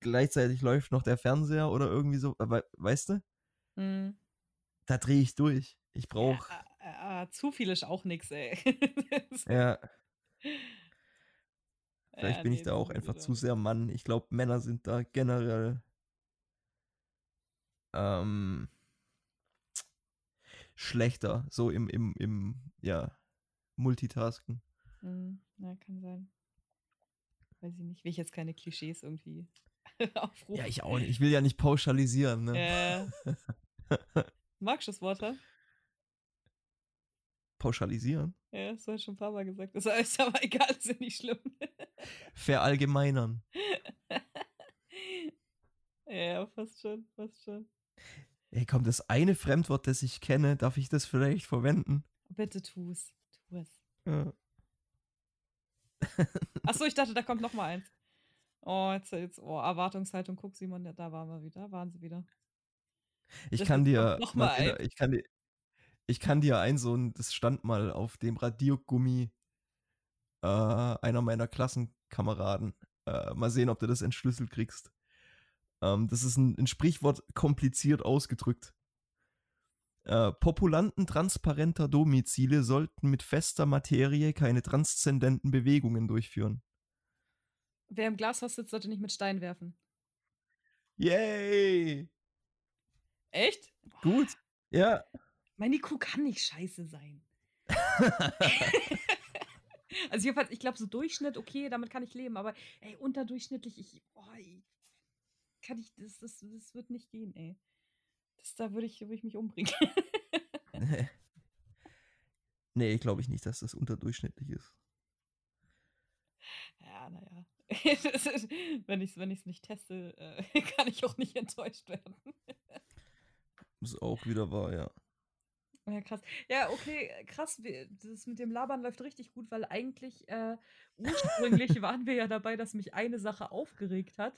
gleichzeitig läuft noch der Fernseher oder irgendwie so, aber, weißt du? Mhm. Da drehe ich durch. Ich brauche. Ja, äh, äh, zu viel ist auch nichts, ey. *laughs* ja. Vielleicht ja, bin nee, ich da auch einfach zu sehr Mann. Ich glaube, Männer sind da generell ähm, schlechter, so im, im, im, ja, Multitasken. Mhm, ja, kann sein. Weiß ich nicht, will ich jetzt keine Klischees irgendwie *laughs* aufrufen. Ja, ich auch nicht. Ich will ja nicht pauschalisieren, ne? Äh, *laughs* magst du das Wort, ha? Pauschalisieren? Ja, das habe ich schon ein paar Mal gesagt. Das ist aber *laughs* egal, ist ja nicht schlimm. Verallgemeinern. *laughs* ja, fast schon, fast schon. Ey, komm, das eine Fremdwort, das ich kenne, darf ich das vielleicht verwenden? Bitte tu's. Tu es. Ja. Achso, ich dachte, da kommt noch mal eins. Oh, jetzt, jetzt oh, Erwartungshaltung, guck Simon, da waren wir wieder, waren sie wieder. Ich das kann dir, noch mal ein. ich kann dir, ich kann dir ein so ein, das stand mal auf dem Radiergummi äh, einer meiner Klassenkameraden. Äh, mal sehen, ob du das entschlüsselt kriegst. Ähm, das ist ein, ein, Sprichwort kompliziert ausgedrückt. Äh, Populanten transparenter Domizile sollten mit fester Materie keine transzendenten Bewegungen durchführen. Wer im Glashaus sitzt, sollte nicht mit Stein werfen. Yay! Echt? Gut. Ja. Meine Kuh kann nicht scheiße sein. *laughs* also jedenfalls, ich glaube, so Durchschnitt, okay, damit kann ich leben, aber ey, unterdurchschnittlich, ich, oh, kann ich, das, das, das wird nicht gehen, ey. Das, da würde ich, würd ich mich umbringen. *laughs* nee, glaube ich nicht, dass das unterdurchschnittlich ist. Ja, naja. *laughs* wenn ich es wenn nicht teste, äh, kann ich auch nicht enttäuscht werden. Ist auch wieder wahr, ja. Ja, krass. Ja, okay, krass. Das mit dem Labern läuft richtig gut, weil eigentlich äh, ursprünglich *laughs* waren wir ja dabei, dass mich eine Sache aufgeregt hat.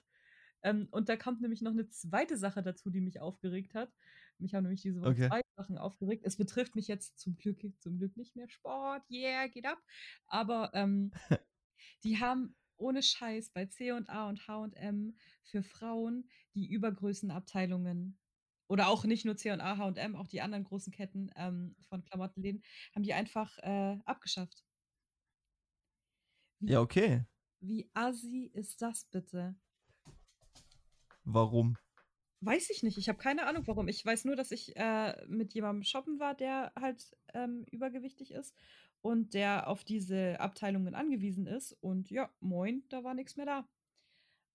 Ähm, und da kommt nämlich noch eine zweite Sache dazu, die mich aufgeregt hat. Mich haben nämlich diese Woche okay. zwei Sachen aufgeregt. Es betrifft mich jetzt zum Glück, zum Glück nicht mehr Sport. Yeah, geht ab. Aber ähm, *laughs* die haben ohne Scheiß bei C&A und H&M für Frauen die Übergrößenabteilungen oder auch nicht nur C&A, H&M, auch die anderen großen Ketten ähm, von Klamottenläden, haben die einfach äh, abgeschafft. Wie, ja, okay. Wie assi ist das bitte? Warum? Weiß ich nicht. Ich habe keine Ahnung, warum. Ich weiß nur, dass ich äh, mit jemandem shoppen war, der halt ähm, übergewichtig ist und der auf diese Abteilungen angewiesen ist. Und ja, moin, da war nichts mehr da.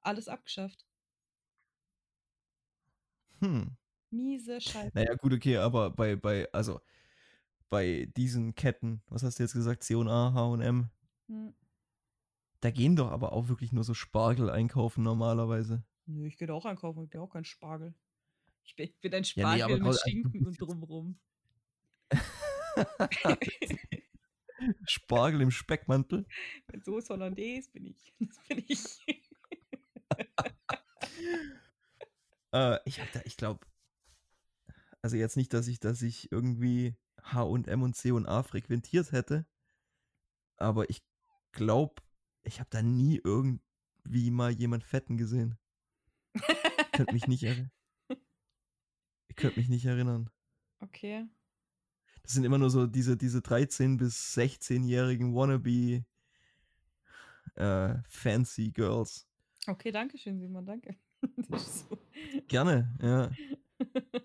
Alles abgeschafft. Hm. Miese Scheiße. Naja, gut, okay, aber bei, bei, also bei diesen Ketten, was hast du jetzt gesagt, C&A, H&M, hm. da gehen doch aber auch wirklich nur so Spargel einkaufen normalerweise. Nö, ich gehe da auch einkaufen, ich bin auch kein Spargel. Ich bin, ich bin ein Spargel ja, nee, mit Schinken und drumrum. *laughs* Spargel im Speckmantel. *laughs* Mit Soße Hollandaise bin ich. *laughs* Das bin ich. äh, ich hab da, ich glaube, also jetzt nicht, dass ich, dass ich irgendwie H&M und C&A frequentiert hätte, aber ich glaube, ich habe da nie irgendwie mal jemand Fetten gesehen. Ich könnte mich nicht erinnern. Ich könnte mich nicht erinnern. Okay. Das sind immer nur so diese, diese 13- bis 16-jährigen Wannabe äh, Fancy Girls. Okay, danke schön, Simon, danke. *laughs* so. Gerne, ja. *laughs*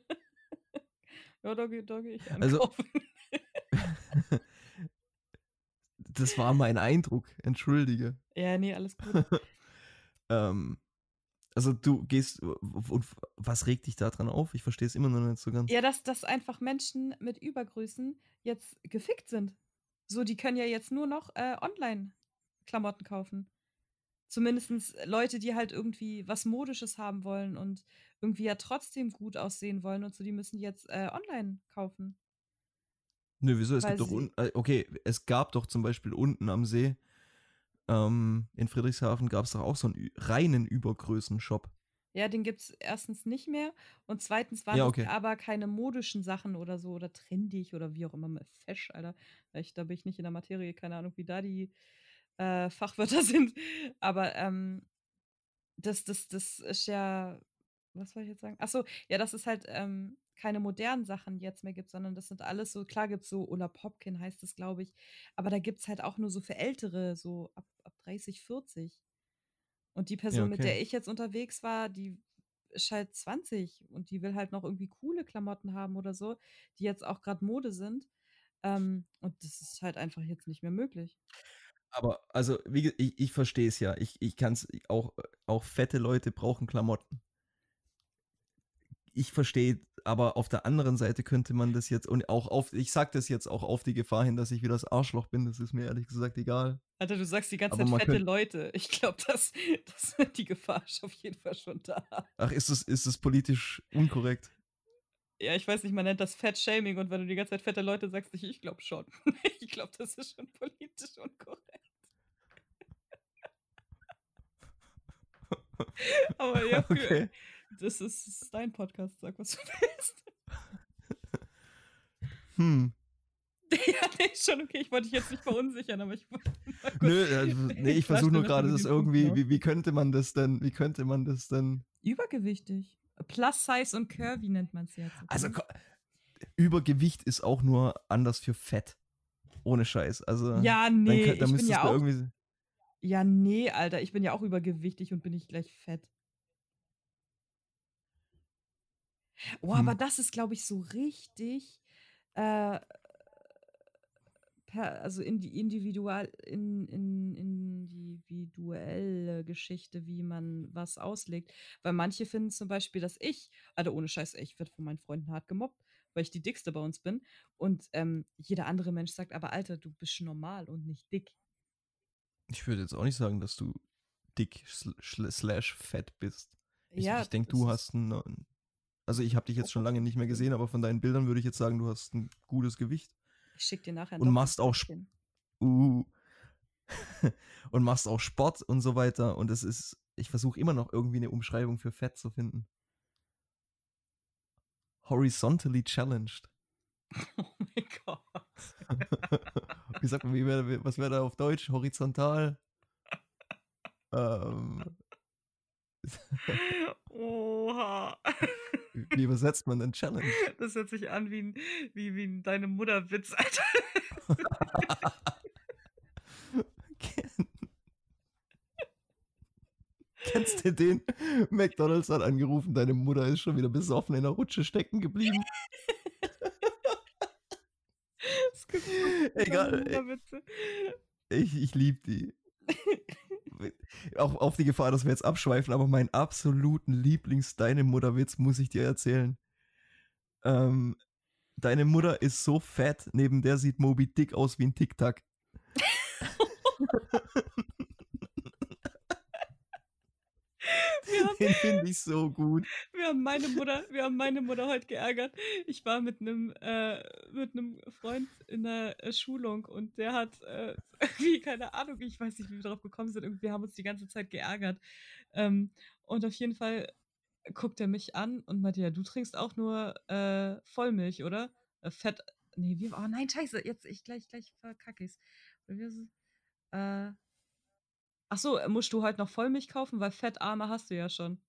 ja, da, da gehe ich also, *laughs* Das war mein Eindruck, entschuldige. Ja, nee, alles gut. *laughs* ähm, also du gehst und was regt dich daran auf? Ich verstehe es immer noch nicht so ganz. Ja, dass, dass einfach Menschen mit Übergrößen jetzt gefickt sind. So, die können ja jetzt nur noch äh, online Klamotten kaufen. Zumindest Leute, die halt irgendwie was Modisches haben wollen und irgendwie ja trotzdem gut aussehen wollen und so, die müssen jetzt äh, online kaufen. Nö, wieso? Es gibt doch, äh, okay, es gab doch zum Beispiel unten am See, ähm, in Friedrichshafen gab es doch auch so einen reinen Übergrößen-Shop. Ja, den gibt es erstens nicht mehr und zweitens waren ja, okay. aber keine modischen Sachen oder so oder trendig oder wie auch immer, fesch, Alter. Ich, da bin ich nicht in der Materie, keine Ahnung, wie da die äh, Fachwörter *laughs* sind. Aber ähm, das, das, das ist ja, was soll ich jetzt sagen? Achso, ja, das ist halt ähm, keine modernen Sachen jetzt mehr gibt, sondern das sind alles so, klar gibt es so, Ulla Popkin heißt es, glaube ich, aber da gibt es halt auch nur so für Ältere, so ab, ab 30, 40. Und die Person, ja, okay. mit der ich jetzt unterwegs war, die ist halt 20 und die will halt noch irgendwie coole Klamotten haben oder so, die jetzt auch gerade Mode sind. Ähm, und das ist halt einfach jetzt nicht mehr möglich. Aber also, wie, ich, ich verstehe es ja. Ich, ich kann es auch, auch fette Leute brauchen Klamotten. Ich verstehe, aber auf der anderen Seite könnte man das jetzt und auch auf, ich sag das jetzt auch auf die Gefahr hin, dass ich wieder das Arschloch bin. Das ist mir ehrlich gesagt egal. Alter, du sagst die ganze aber Zeit fette Leute. Ich glaube, dass, *laughs* dass die Gefahr ist auf jeden Fall schon da. Ach, ist das, ist das politisch unkorrekt? Ja, ich weiß nicht, man nennt das Fat-Shaming und wenn du die ganze Zeit fette Leute sagst, ich, ich glaube schon. *laughs* ich glaube, das ist schon politisch unkorrekt. *laughs* Aber ja, für, okay. Das, ist, ist dein Podcast, sag was du *laughs* willst. Hm. *laughs* Ja, nee, schon okay. Ich wollte dich jetzt nicht verunsichern, aber ich *laughs* wollte. Nö, also, nee, ich versuche nur gerade das irgendwie, wie, wie könnte man das denn, wie könnte man das denn? Übergewichtig. Plus Size und Curvy nennt man es jetzt. Also Übergewicht ist auch nur anders für Fett. Ohne Scheiß. Also ja, nee, dann, dann ich bin ja auch. Irgendwie... Ja, nee, Alter, ich bin ja auch übergewichtig und bin nicht gleich fett. Oh, hm. aber das ist, glaube ich, so richtig äh, per, also in die individual, in, in, individuelle Geschichte, wie man was auslegt. Weil manche finden zum Beispiel, dass ich, also ohne Scheiß, ich werde von meinen Freunden hart gemobbt, weil ich die dickste bei uns bin. Und ähm, jeder andere Mensch sagt, aber Alter, du bist normal und nicht dick. Ich würde jetzt auch nicht sagen, dass du dick slash fett bist. Ich, ja, ich denke, du hast ein, also ich habe dich jetzt schon lange nicht mehr gesehen, aber von deinen Bildern würde ich jetzt sagen, du hast ein gutes Gewicht. Ich schick dir nachher Und machst auch uh, *laughs* und machst auch Sport und so weiter. Und es ist, ich versuche immer noch irgendwie eine Umschreibung für Fett zu finden. Horizontally challenged. *laughs* *laughs* Oh mein Gott. wie sagt man, wie wär, was wäre da auf Deutsch? Horizontal? ähm. Oha. Wie übersetzt man denn Challenge? *laughs* Das hört sich an wie, wie, wie deine Mutterwitz, Alter. *laughs* Kennst du den? McDonalds hat angerufen, deine Mutter ist schon wieder besoffen in der Rutsche stecken geblieben. *laughs* Egal. Ich, ich liebe die. Auch auf die Gefahr, dass wir jetzt abschweifen, aber meinen absoluten Lieblings-Deine Mutter-Witz muss ich dir erzählen. Ähm, deine Mutter ist so fett, neben der sieht Moby Dick aus wie ein Tic-Tac. Den finde ich so gut. Wir haben meine Mutter, wir haben meine Mutter heute geärgert. Ich war mit einem äh, mit einem Freund in der äh, Schulung und der hat äh, irgendwie keine Ahnung, ich weiß nicht, wie wir darauf gekommen sind. Irgendwie haben uns die ganze Zeit geärgert. Ähm, und auf jeden Fall guckt er mich an und meinte, ja, du trinkst auch nur äh, Vollmilch, oder? Äh, Fett. Nee, wie. Oh nein, scheiße, jetzt ich gleich gleich verkacke ich's. Äh, Ach so, musst du heute noch Vollmilch kaufen, weil Fettarme hast du ja schon.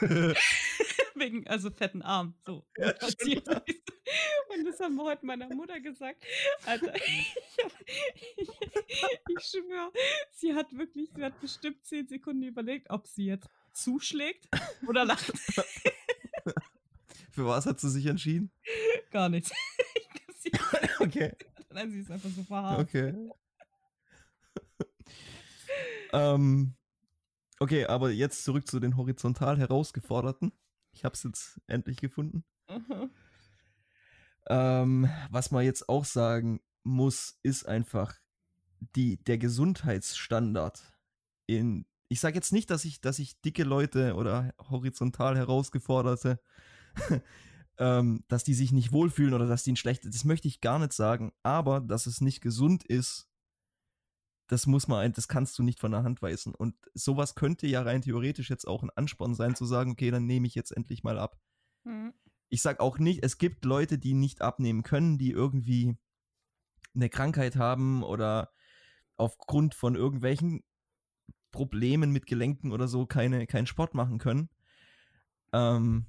*laughs* *laughs* Wegen, also fetten Arm. So. Ja, *laughs* das haben wir heute meiner Mutter gesagt. Alter, *laughs* ich, ich, ich schwöre, sie hat wirklich, sie hat bestimmt zehn Sekunden überlegt, ob sie jetzt zuschlägt oder lacht. *laughs* Für was hat sie sich entschieden? Gar nichts. okay. Nein, sie ist einfach so verharrt. Okay. ähm, okay, aber jetzt zurück zu den horizontal herausgeforderten. Ich habe es jetzt endlich gefunden. Aha. Ähm, was man jetzt auch sagen muss, ist einfach die, der Gesundheitsstandard in. Ich sage jetzt nicht, dass ich, dass ich dicke Leute oder horizontal herausgeforderte, *laughs* ähm, dass die sich nicht wohlfühlen oder dass die ein schlechtes. Das möchte ich gar nicht sagen, aber dass es nicht gesund ist, das muss man, das kannst du nicht von der Hand weisen. Und sowas könnte ja rein theoretisch jetzt auch ein Ansporn sein, zu sagen, okay, dann nehme ich jetzt endlich mal ab. Mhm. Ich sag auch nicht, es gibt Leute, die nicht abnehmen können, die irgendwie eine Krankheit haben oder aufgrund von irgendwelchen Problemen mit Gelenken oder so keine, keinen Sport machen können. Ähm,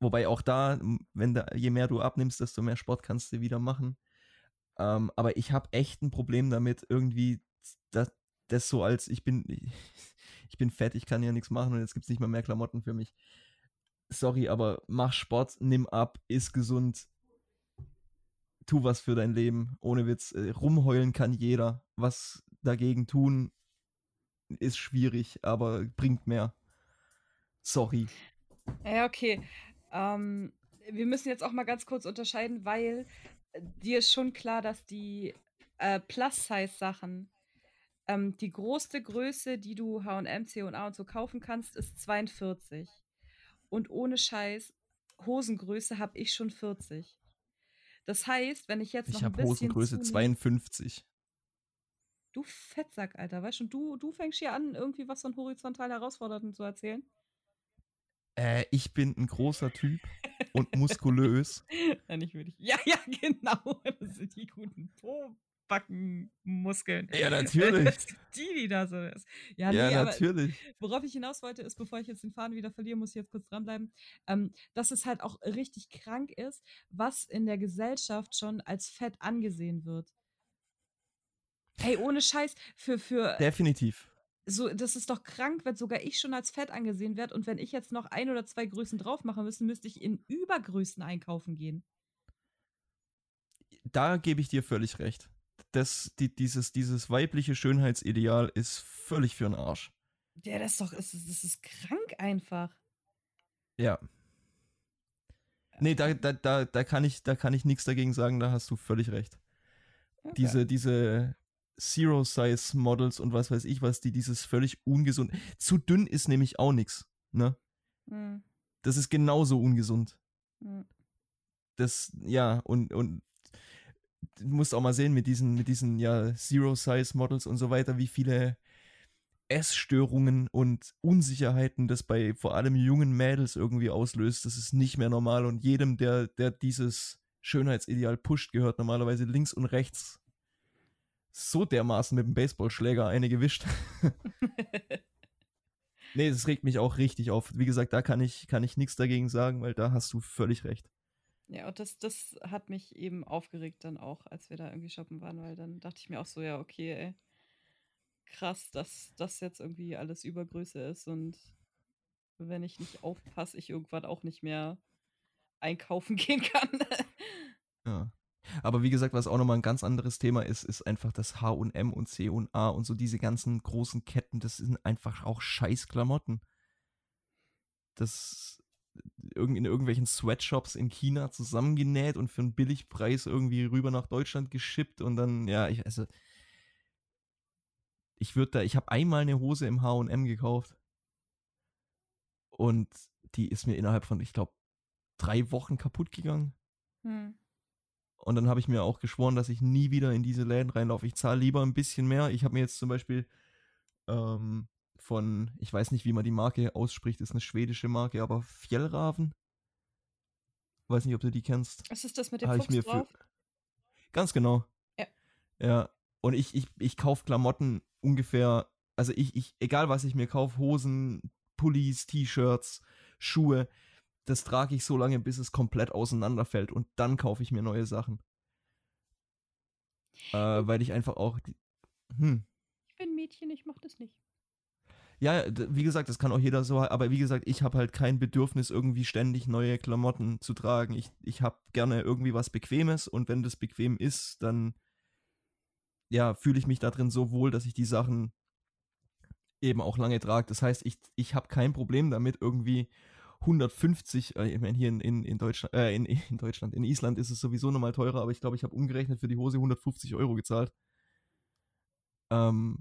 wobei auch da, wenn da, je mehr du abnimmst, desto mehr Sport kannst du wieder machen. Ähm, aber ich habe echt ein Problem damit, irgendwie das, das so als ich bin, *laughs* ich bin fett, ich kann ja nichts machen und jetzt gibt es nicht mal mehr Klamotten für mich. Sorry, aber mach Sport, nimm ab, ist gesund, tu was für dein Leben. Ohne Witz, äh, rumheulen kann jeder. Was dagegen tun, ist schwierig, aber bringt mehr. Sorry. Ja, okay. Ähm, wir müssen jetzt auch mal ganz kurz unterscheiden, weil äh, dir ist schon klar, dass die äh, Plus-Size-Sachen ähm, die größte Größe, die du H&M, C&A und so kaufen kannst, ist 42. Und ohne Scheiß, Hosengröße habe ich schon 40. Das heißt, wenn ich jetzt noch Ich ein habe bisschen Hosengröße zunehme- 52. Du Fettsack, Alter, weißt du, du, du fängst hier an, irgendwie was von horizontal herausfordernden zu erzählen. Äh, ich bin ein großer Typ und muskulös. *laughs* Ja, nicht wirklich. Ja, ja, *laughs* genau. Das sind die guten Pobackenmuskeln. Ja, *laughs* natürlich. die, die da so ist. Ja, Ja, nee, natürlich. worauf ich hinaus wollte, ist, bevor ich jetzt den Faden wieder verliere, muss ich jetzt kurz dranbleiben, ähm, dass es halt auch richtig krank ist, was in der Gesellschaft schon als Fett angesehen wird. Hey, ohne Scheiß, für, für Definitiv. so, das ist doch krank, wenn sogar ich schon als Fett angesehen werde und wenn ich jetzt noch ein oder zwei Größen drauf machen müsste, müsste ich in Übergrößen einkaufen gehen. Da gebe ich dir völlig recht. Das, die, dieses, dieses weibliche Schönheitsideal ist völlig für den Arsch. Ja, das ist doch, das ist, das ist krank einfach. Ja. Nee, da, da, da, da kann ich, da kann ich nichts dagegen sagen, da hast du völlig recht. Okay. Diese, diese Zero-Size-Models und was weiß ich was, die dieses völlig ungesund. Zu dünn ist nämlich auch nichts, ne? Hm, Das ist genauso ungesund. hm. Das, ja, und, und du musst auch mal sehen mit diesen, mit diesen, ja, Zero-Size-Models und so weiter, wie viele Essstörungen und Unsicherheiten das bei vor allem jungen Mädels irgendwie auslöst. Das ist nicht mehr normal und jedem, der, der dieses Schönheitsideal pusht, gehört normalerweise links und rechts so dermaßen mit dem Baseballschläger eine gewischt. *laughs* nee, das regt mich auch richtig auf. Wie gesagt, da kann ich, kann ich nichts dagegen sagen, weil da hast du völlig recht. Ja, und das, das hat mich eben aufgeregt dann auch, als wir da irgendwie shoppen waren, weil dann dachte ich mir auch so, ja, okay, ey, krass, dass das jetzt irgendwie alles Übergröße ist und wenn ich nicht aufpasse, ich irgendwann auch nicht mehr einkaufen *laughs* gehen kann. Ja. Aber wie gesagt, was auch nochmal ein ganz anderes Thema ist, ist einfach das H&M und C und A und so diese ganzen großen Ketten, das sind einfach auch scheiß Klamotten. Das in irgendwelchen Sweatshops in China zusammengenäht und für einen Billigpreis irgendwie rüber nach Deutschland geschippt und dann, ja, ich, also, ich würde da, ich habe einmal eine Hose im H&M gekauft und die ist mir innerhalb von, ich glaube, drei Wochen kaputt gegangen. Hm. Und dann habe ich mir auch geschworen, dass ich nie wieder in diese Läden reinlaufe. Ich zahle lieber ein bisschen mehr. Ich habe mir jetzt zum Beispiel ähm, von, ich weiß nicht, wie man die Marke ausspricht, ist eine schwedische Marke, aber Fjellraven. Weiß nicht, ob du die kennst. Was ist das mit dem ich Fuchs mir drauf? für. Ganz genau. Ja. Ja. Und ich, ich, ich kaufe Klamotten ungefähr, also ich, ich, egal was ich mir kaufe, Hosen, Pullis, T-Shirts, Schuhe, das trage ich so lange, bis es komplett auseinanderfällt und dann kaufe ich mir neue Sachen. Äh, weil ich einfach auch. Die, hm. Ich bin Mädchen, ich mach das nicht. Ja, wie gesagt, das kann auch jeder so, aber wie gesagt, ich habe halt kein Bedürfnis, irgendwie ständig neue Klamotten zu tragen. Ich, ich habe gerne irgendwie was Bequemes und wenn das bequem ist, dann ja, fühle ich mich da drin so wohl, dass ich die Sachen eben auch lange trage. Das heißt, ich, ich habe kein Problem damit, irgendwie 150, äh, ich meine, hier in, in, in Deutschland, äh, in, in Deutschland, in Island ist es sowieso nochmal teurer, aber ich glaube, ich habe umgerechnet für die Hose 150 Euro gezahlt. Ähm,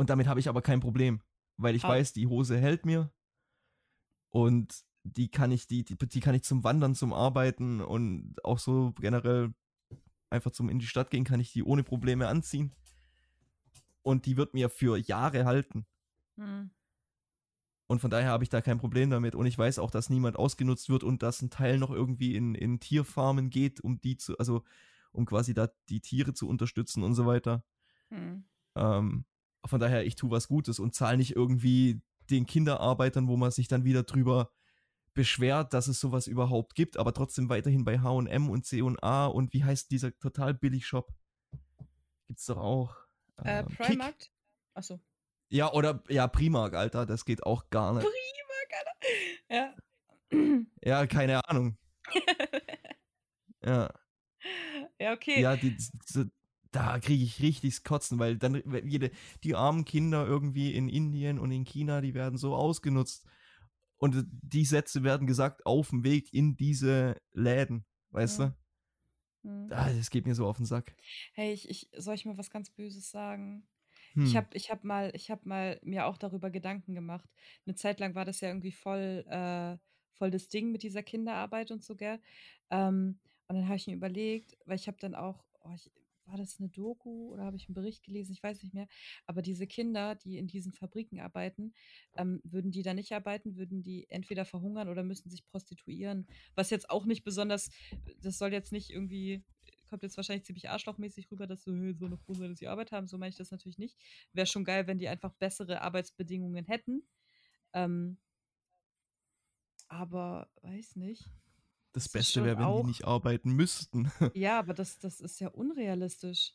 und damit habe ich aber kein Problem, weil ich ah. weiß, die Hose hält mir und die kann ich, die, die, die kann ich zum Wandern, zum Arbeiten und auch so generell einfach zum in die Stadt gehen, kann ich die ohne Probleme anziehen. Und die wird mir für Jahre halten. Hm. Und von daher habe ich da kein Problem damit. Und ich weiß auch, dass niemand ausgenutzt wird und dass ein Teil noch irgendwie in, in Tierfarmen geht, um die zu, also um quasi da die Tiere zu unterstützen und so weiter. Hm. Ähm, von daher, ich tue was Gutes und zahle nicht irgendwie den Kinderarbeitern, wo man sich dann wieder drüber beschwert, dass es sowas überhaupt gibt, aber trotzdem weiterhin bei HM und C&A und wie heißt dieser total billig Shop? Gibt's doch auch. Äh, ähm, Primarkt? Achso. Ja, oder ja, Primark, Alter, das geht auch gar nicht. Primark, Alter. Ja. *clears throat* Ja, keine Ahnung. *laughs* ja. Ja, okay. Ja, die, die, da kriege ich richtig Kotzen, weil dann jede, die armen Kinder irgendwie in Indien und in China, die werden so ausgenutzt. Und die Sätze werden gesagt auf dem Weg in diese Läden, weißt ja. du? Mhm. Ah, das geht mir so auf den Sack. Hey, ich, ich, soll ich mal was ganz Böses sagen? Hm. Ich habe ich hab mal, hab mal mir auch darüber Gedanken gemacht. Eine Zeit lang war das ja irgendwie voll, äh, voll das Ding mit dieser Kinderarbeit und so, gell? Ähm, und dann habe ich mir überlegt, weil ich habe dann auch, oh, ich, war das eine Doku oder habe ich einen Bericht gelesen? Ich weiß nicht mehr. Aber diese Kinder, die in diesen Fabriken arbeiten, ähm, würden die da nicht arbeiten, würden die entweder verhungern oder müssen sich prostituieren. Was jetzt auch nicht besonders, das soll jetzt nicht irgendwie kommt jetzt wahrscheinlich ziemlich arschlochmäßig rüber, dass so, hey, so eine froh dass sie Arbeit haben. So meine ich das natürlich nicht. Wäre schon geil, wenn die einfach bessere Arbeitsbedingungen hätten. Ähm, aber weiß nicht. Das, das Beste wäre, wenn auch, die nicht arbeiten müssten. *laughs* Ja, aber das, das ist ja unrealistisch.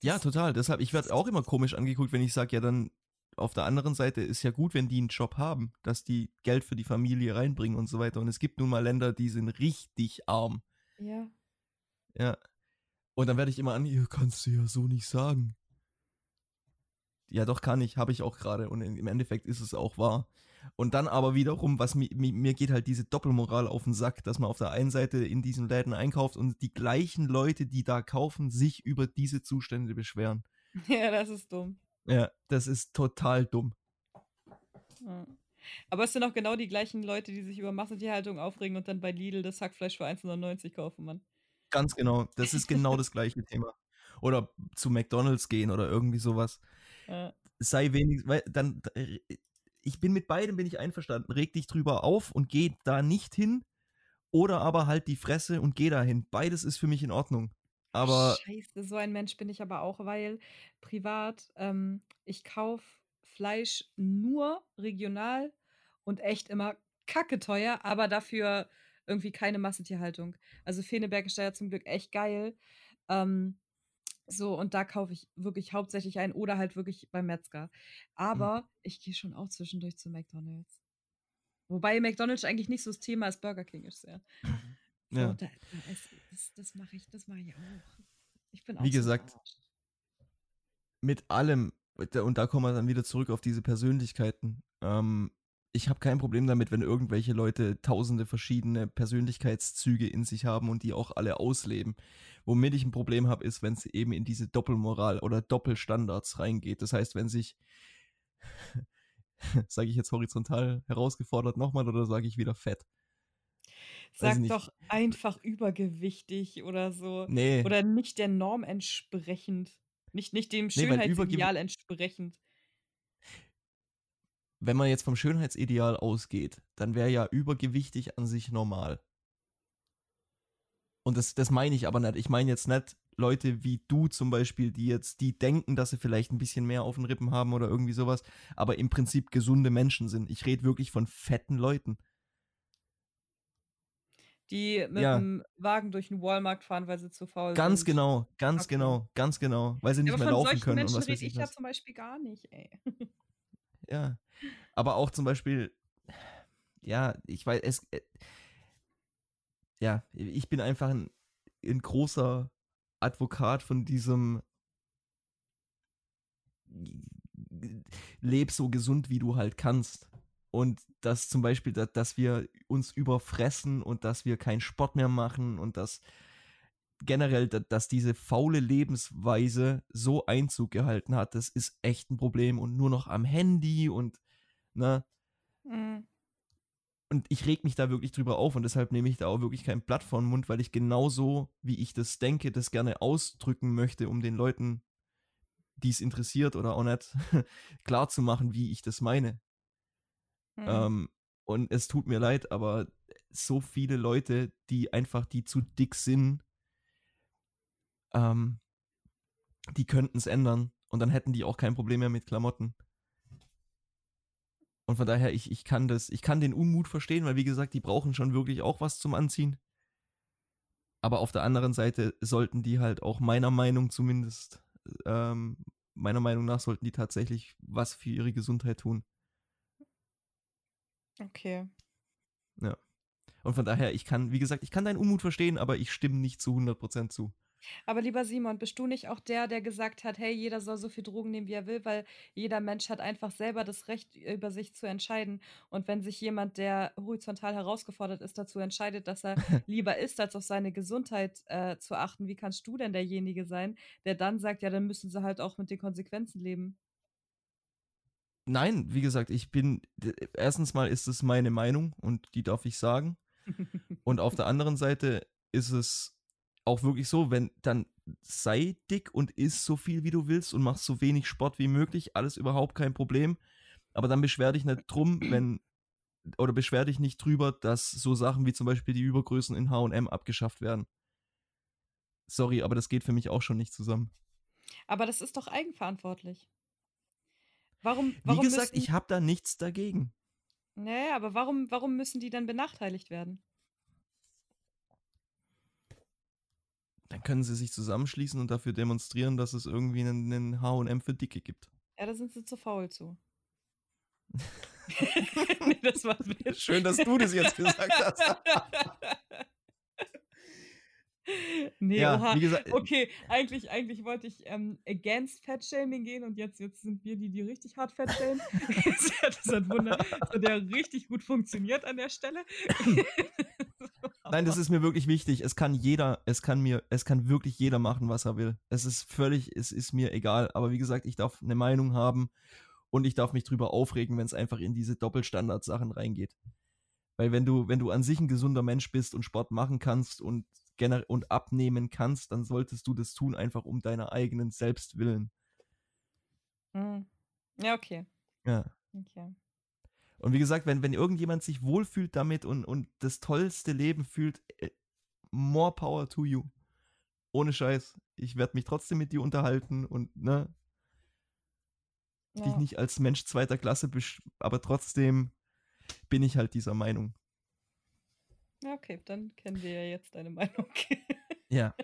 Das ja, total. Deshalb, ich werde auch immer komisch angeguckt, wenn ich sage, ja, dann auf der anderen Seite ist ja gut, wenn die einen Job haben, dass die Geld für die Familie reinbringen und so weiter. Und es gibt nun mal Länder, die sind richtig arm. Ja. Ja. Und dann werde ich immer an, ihr kannst du ja so nicht sagen. Ja, doch kann ich, habe ich auch gerade. Und im Endeffekt ist es auch wahr. Und dann aber wiederum, was mir, mir geht halt diese Doppelmoral auf den Sack, dass man auf der einen Seite in diesen Läden einkauft und die gleichen Leute, die da kaufen, sich über diese Zustände beschweren. *laughs* Ja, das ist dumm. Ja, das ist total dumm. Ja. Aber es sind auch genau die gleichen Leute, die sich über Massentierhaltung aufregen und dann bei Lidl das Hackfleisch für 1,99 kaufen, Mann. Ganz genau. Das ist genau das gleiche Thema. Oder zu McDonalds gehen oder irgendwie sowas. Ja. Sei wenig, weil dann, ich bin mit beidem bin ich einverstanden. Reg dich drüber auf und geh da nicht hin. Oder aber halt die Fresse und geh dahin. Beides ist für mich in Ordnung. Aber. Scheiße, so ein Mensch bin ich aber auch, weil privat, ähm, ich kaufe Fleisch nur regional und echt immer kacke teuer, aber dafür irgendwie keine Massentierhaltung. Also Feneberg ist da ja zum Glück echt geil. Ähm, so, und da kaufe ich wirklich hauptsächlich ein oder halt wirklich beim Metzger. Hm. Aber mhm. ich gehe schon auch zwischendurch zu McDonalds. Wobei McDonalds eigentlich nicht so das Thema als Burger King ist, ja. *laughs* So, ja. Da, das, das mache ich, das mache ich auch. Ich bin auch Wie gesagt, mit allem, und da kommen wir dann wieder zurück auf diese Persönlichkeiten. Ähm, ich habe kein Problem damit, wenn irgendwelche Leute tausende verschiedene Persönlichkeitszüge in sich haben und die auch alle ausleben. Womit ich ein Problem habe, ist, wenn es eben in diese Doppelmoral oder Doppelstandards reingeht. Das heißt, wenn sich, *laughs* sage ich jetzt horizontal herausgefordert nochmal oder sage ich wieder fett? Sag doch einfach übergewichtig oder so. Nee. Oder nicht der Norm entsprechend. Nicht, nicht dem Schönheitsideal nee, entsprechend wenn man jetzt vom Schönheitsideal ausgeht, dann wäre ja übergewichtig an sich normal. Und das, das meine ich aber nicht. Ich meine jetzt nicht Leute wie du zum Beispiel, die jetzt, die denken, dass sie vielleicht ein bisschen mehr auf den Rippen haben oder irgendwie sowas, aber im Prinzip gesunde Menschen sind. Ich rede wirklich von fetten Leuten. Die mit Ja. dem Wagen durch den Walmart fahren, weil sie zu faul Ganz sind. genau, ganz Okay. genau, ganz genau, weil sie nicht Ja, mehr laufen können und Menschen was weiß rede ich ich ja was. zum Beispiel gar nicht, ey. Ja. Aber auch zum Beispiel, ja, ich weiß, es, äh, ja, ich bin einfach ein, ein großer Advokat von diesem leb so gesund, wie du halt kannst. Und dass zum Beispiel, dass, dass wir uns überfressen und dass wir keinen Sport mehr machen und dass generell, da- dass diese faule Lebensweise so Einzug gehalten hat, das ist echt ein Problem und nur noch am Handy und ne, Mhm. und ich reg mich da wirklich drüber auf und deshalb nehme ich da auch wirklich kein Blatt vor den Mund, weil ich genauso, wie ich das denke, das gerne ausdrücken möchte, um den Leuten, die es interessiert oder auch nicht, *laughs* klar zu machen, wie ich das meine. Mhm. Ähm, und es tut mir leid, aber so viele Leute, die einfach, die zu dick sind, ähm, die könnten es ändern und dann hätten die auch kein Problem mehr mit Klamotten. Und von daher, ich, ich kann das, ich kann den Unmut verstehen, weil wie gesagt, die brauchen schon wirklich auch was zum Anziehen. Aber auf der anderen Seite sollten die halt auch meiner Meinung zumindest, ähm, meiner Meinung nach sollten die tatsächlich was für ihre Gesundheit tun. Okay. Und von daher, ich kann, wie gesagt, ich kann deinen Unmut verstehen, aber ich stimme nicht zu 100% zu. Aber lieber Simon, bist du nicht auch der, der gesagt hat, hey, jeder soll so viel Drogen nehmen, wie er will, weil jeder Mensch hat einfach selber das Recht, über sich zu entscheiden. Und wenn sich jemand, der horizontal herausgefordert ist, dazu entscheidet, dass er *laughs* lieber isst, als auf seine Gesundheit äh, zu achten, wie kannst du denn derjenige sein, der dann sagt, ja, dann müssen sie halt auch mit den Konsequenzen leben? Nein, wie gesagt, ich bin, erstens mal ist es meine Meinung und die darf ich sagen. *laughs* Und auf der anderen Seite ist es auch wirklich so, wenn dann sei dick und isst so viel wie du willst und mach so wenig Sport wie möglich, alles überhaupt kein Problem. Aber dann beschwer dich nicht drum, *clears throat* wenn, oder beschwer dich nicht drüber, dass so Sachen wie zum Beispiel die Übergrößen in HM abgeschafft werden. Sorry, aber das geht für mich auch schon nicht zusammen. Aber das ist doch eigenverantwortlich. Warum, Wie warum gesagt, müssen, ich habe da nichts dagegen. Naja, aber warum, warum müssen die dann benachteiligt werden? Dann können sie sich zusammenschließen und dafür demonstrieren, dass es irgendwie einen, einen HM für Dicke gibt. Ja, da sind sie zu faul zu. *laughs* *laughs* nee, das war ein Witz. *laughs* Schön, dass du das jetzt gesagt hast. nee, ja, oha. wie gesagt, Okay, eigentlich, eigentlich wollte ich ähm, against Fat-Shaming gehen und jetzt, jetzt sind wir die, die richtig hart fat shamen. das hat- das hat Wunder, das hat ja richtig gut funktioniert an der Stelle. Nein, das ist mir wirklich wichtig. Es kann jeder, es kann mir, es kann wirklich jeder machen, was er will. Es ist völlig, es ist mir egal. Aber wie gesagt, ich darf eine Meinung haben und ich darf mich drüber aufregen, wenn es einfach in diese Doppelstandard-Sachen reingeht. Weil wenn du, wenn du an sich ein gesunder Mensch bist und Sport machen kannst und und abnehmen kannst, dann solltest du das tun, einfach um deiner eigenen Selbstwillen. Hm. Ja, okay. Ja. okay. Und wie gesagt, wenn, wenn irgendjemand sich wohlfühlt damit und, und das tollste Leben fühlt, äh, more power to you. Ohne Scheiß. Ich werde mich trotzdem mit dir unterhalten und ne, dich Ja. nicht als Mensch zweiter Klasse, besch aber trotzdem bin ich halt dieser Meinung. ja, okay, dann kennen wir ja jetzt deine Meinung. Ja.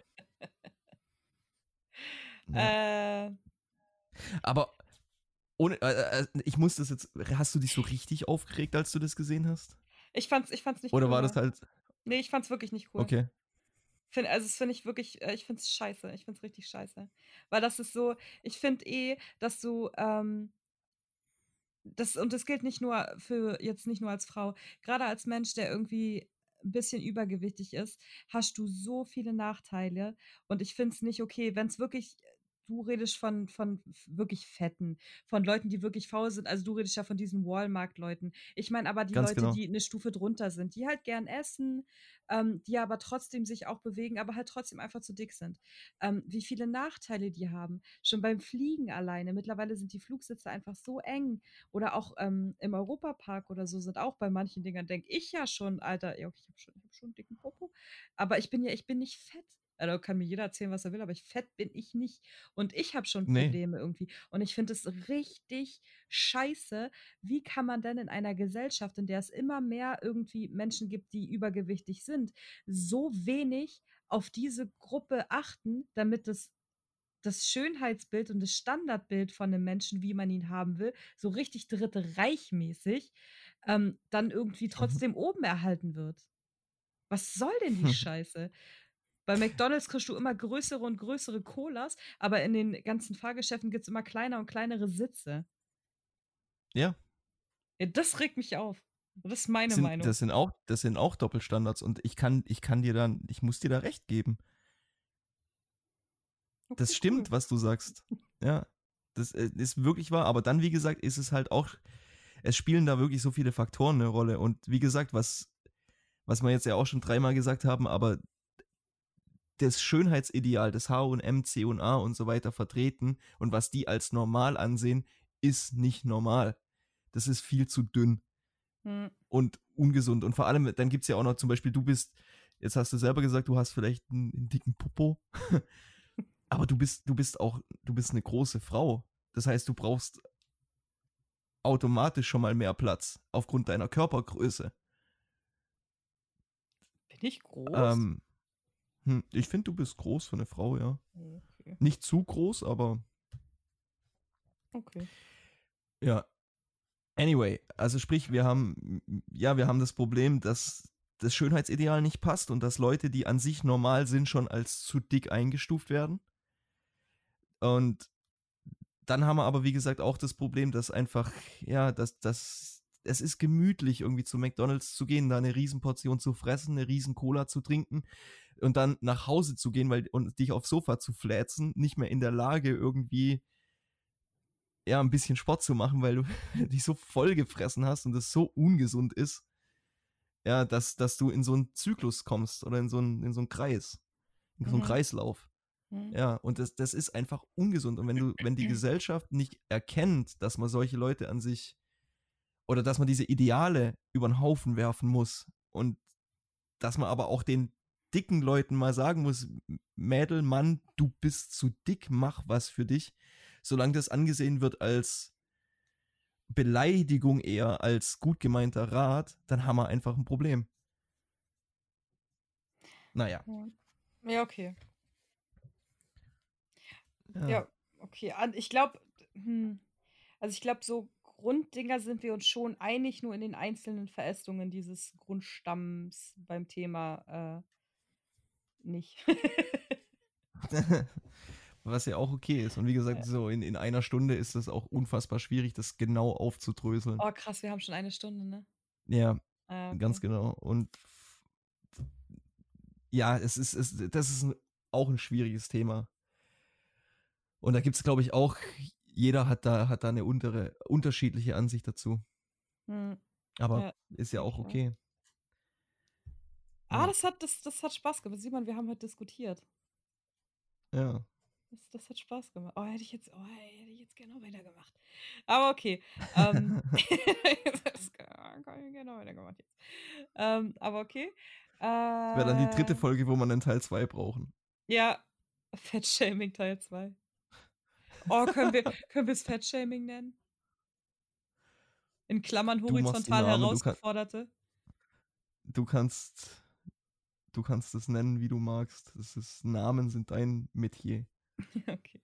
*laughs* ja. äh, Aber ohne, äh, äh, ich muss das jetzt, hast du dich so richtig aufgeregt, als du das gesehen hast? ich fand's, ich fand's nicht Oder cool. war das halt, Nee, ich fand's wirklich nicht cool. okay. Find, also das finde ich wirklich, äh, ich finde es scheiße. Ich finde es richtig scheiße. Weil das ist so, ich finde eh, dass du, ähm, das, und das gilt nicht nur für, jetzt nicht nur als Frau, gerade als Mensch, der irgendwie ein bisschen übergewichtig ist, hast du so viele Nachteile. Und ich finde es nicht okay, wenn es wirklich, du redest von, von wirklich Fetten, von Leuten, die wirklich faul sind. Also du redest ja von diesen Walmart-Leuten. Ich meine aber die Ganz Leute, genau. die eine Stufe drunter sind, die halt gern essen, ähm, die aber trotzdem sich auch bewegen, aber halt trotzdem einfach zu dick sind. Ähm, wie viele Nachteile die haben. Schon beim Fliegen alleine. Mittlerweile sind die Flugsitze einfach so eng. Oder auch ähm, im Europapark oder so sind auch bei manchen Dingern, denke ich ja schon, Alter, ja, ich habe schon, ich hab schon einen dicken Popo. Aber ich bin ja, ich bin nicht fett. Also kann mir jeder erzählen, was er will, aber ich, fett bin ich nicht. Und ich habe schon Probleme nee. irgendwie. Und ich finde es richtig scheiße. Wie kann man denn in einer Gesellschaft, in der es immer mehr irgendwie Menschen gibt, die übergewichtig sind, so wenig auf diese Gruppe achten, damit das das Schönheitsbild und das Standardbild von einem Menschen, wie man ihn haben will, so richtig dritte Reichmäßig, ähm, dann irgendwie mhm. trotzdem oben erhalten wird. Was soll denn die *laughs* Scheiße? Bei McDonalds kriegst du immer größere und größere Colas, aber in den ganzen Fahrgeschäften gibt es immer kleiner und kleinere Sitze. Ja. ja. Das regt mich auf. Das ist meine sind, Meinung. Das sind, auch, das sind auch Doppelstandards und ich kann, ich kann dir dann, ich muss dir da recht geben. Okay, das stimmt, cool. was du sagst. Ja. Das äh, ist wirklich wahr, aber dann, wie gesagt, ist es halt auch, es spielen da wirklich so viele Faktoren eine Rolle. Und wie gesagt, was, was wir jetzt ja auch schon dreimal gesagt haben, aber das Schönheitsideal des H&M, C&A und so weiter vertreten und was die als normal ansehen, ist nicht normal. Das ist viel zu dünn hm. und ungesund. Und vor allem, dann gibt es ja auch noch zum Beispiel, du bist, jetzt hast du selber gesagt, du hast vielleicht einen, einen dicken Popo, *laughs* aber du bist, du bist auch, du bist eine große Frau. Das heißt, du brauchst automatisch schon mal mehr Platz aufgrund deiner Körpergröße. Bin ich groß? Ähm, hm, ich finde, du bist groß für eine Frau, ja. Okay. Nicht zu groß, aber. Okay. Ja. Anyway, also sprich, wir haben, ja, wir haben das Problem, dass das Schönheitsideal nicht passt und dass Leute, die an sich normal sind, schon als zu dick eingestuft werden. Und dann haben wir aber, wie gesagt, auch das Problem, dass einfach, ja, dass, dass es ist gemütlich, irgendwie zu McDonalds zu gehen, da eine Riesenportion zu fressen, eine riesen Cola zu trinken und dann nach Hause zu gehen weil, und dich aufs Sofa zu flätzen, nicht mehr in der Lage, irgendwie ja, ein bisschen Sport zu machen, weil du *laughs* dich so voll gefressen hast und es so ungesund ist, ja, dass, dass du in so einen Zyklus kommst oder in so einen, in so einen Kreis, in so einen mhm. Kreislauf. Mhm. Ja, und das, das ist einfach ungesund. Und wenn du, wenn die *clears throat* Gesellschaft nicht erkennt, dass man solche Leute an sich oder dass man diese Ideale über den Haufen werfen muss und dass man aber auch den dicken Leuten mal sagen muss, Mädel, Mann, du bist zu dick, mach was für dich, solange das angesehen wird als Beleidigung eher als gut gemeinter Rat, dann haben wir einfach ein Problem. Naja. Ja, okay. Ja, ja okay. Ich glaube, hm, also ich glaube, so Grunddinger sind wir uns schon einig, nur in den einzelnen Verästungen dieses Grundstamms beim Thema äh, nicht. *laughs* Was ja auch okay ist. Und wie gesagt, so in, in einer Stunde ist es auch unfassbar schwierig, das genau aufzudröseln. Oh, krass, wir haben schon eine Stunde, ne? Ja, ah, okay. ganz genau. Und ja, es ist, es, das ist auch ein schwieriges Thema. Und da gibt es, glaube ich, auch, jeder hat da, hat da eine untere, unterschiedliche Ansicht dazu. Hm. Aber ja, ist ja auch okay. Ah, das hat, das, das hat Spaß gemacht. Sieh mal, wir haben heute diskutiert. Ja. Das, das hat Spaß gemacht. Oh, hätte ich jetzt, oh, hätte ich jetzt gerne weitergemacht. Aber okay. Ähm, *laughs* *laughs* das kann ich gerne weitergemacht jetzt. Ähm, aber okay. Äh, Wäre dann die dritte Folge, wo man einen Teil 2 brauchen. Ja, Fettshaming Teil 2. Oh, können wir, können wir es Fettshaming nennen? In Klammern horizontal herausgeforderte. Du kannst du kannst es nennen, wie du magst. Das ist, Namen sind dein Metier. *laughs* okay.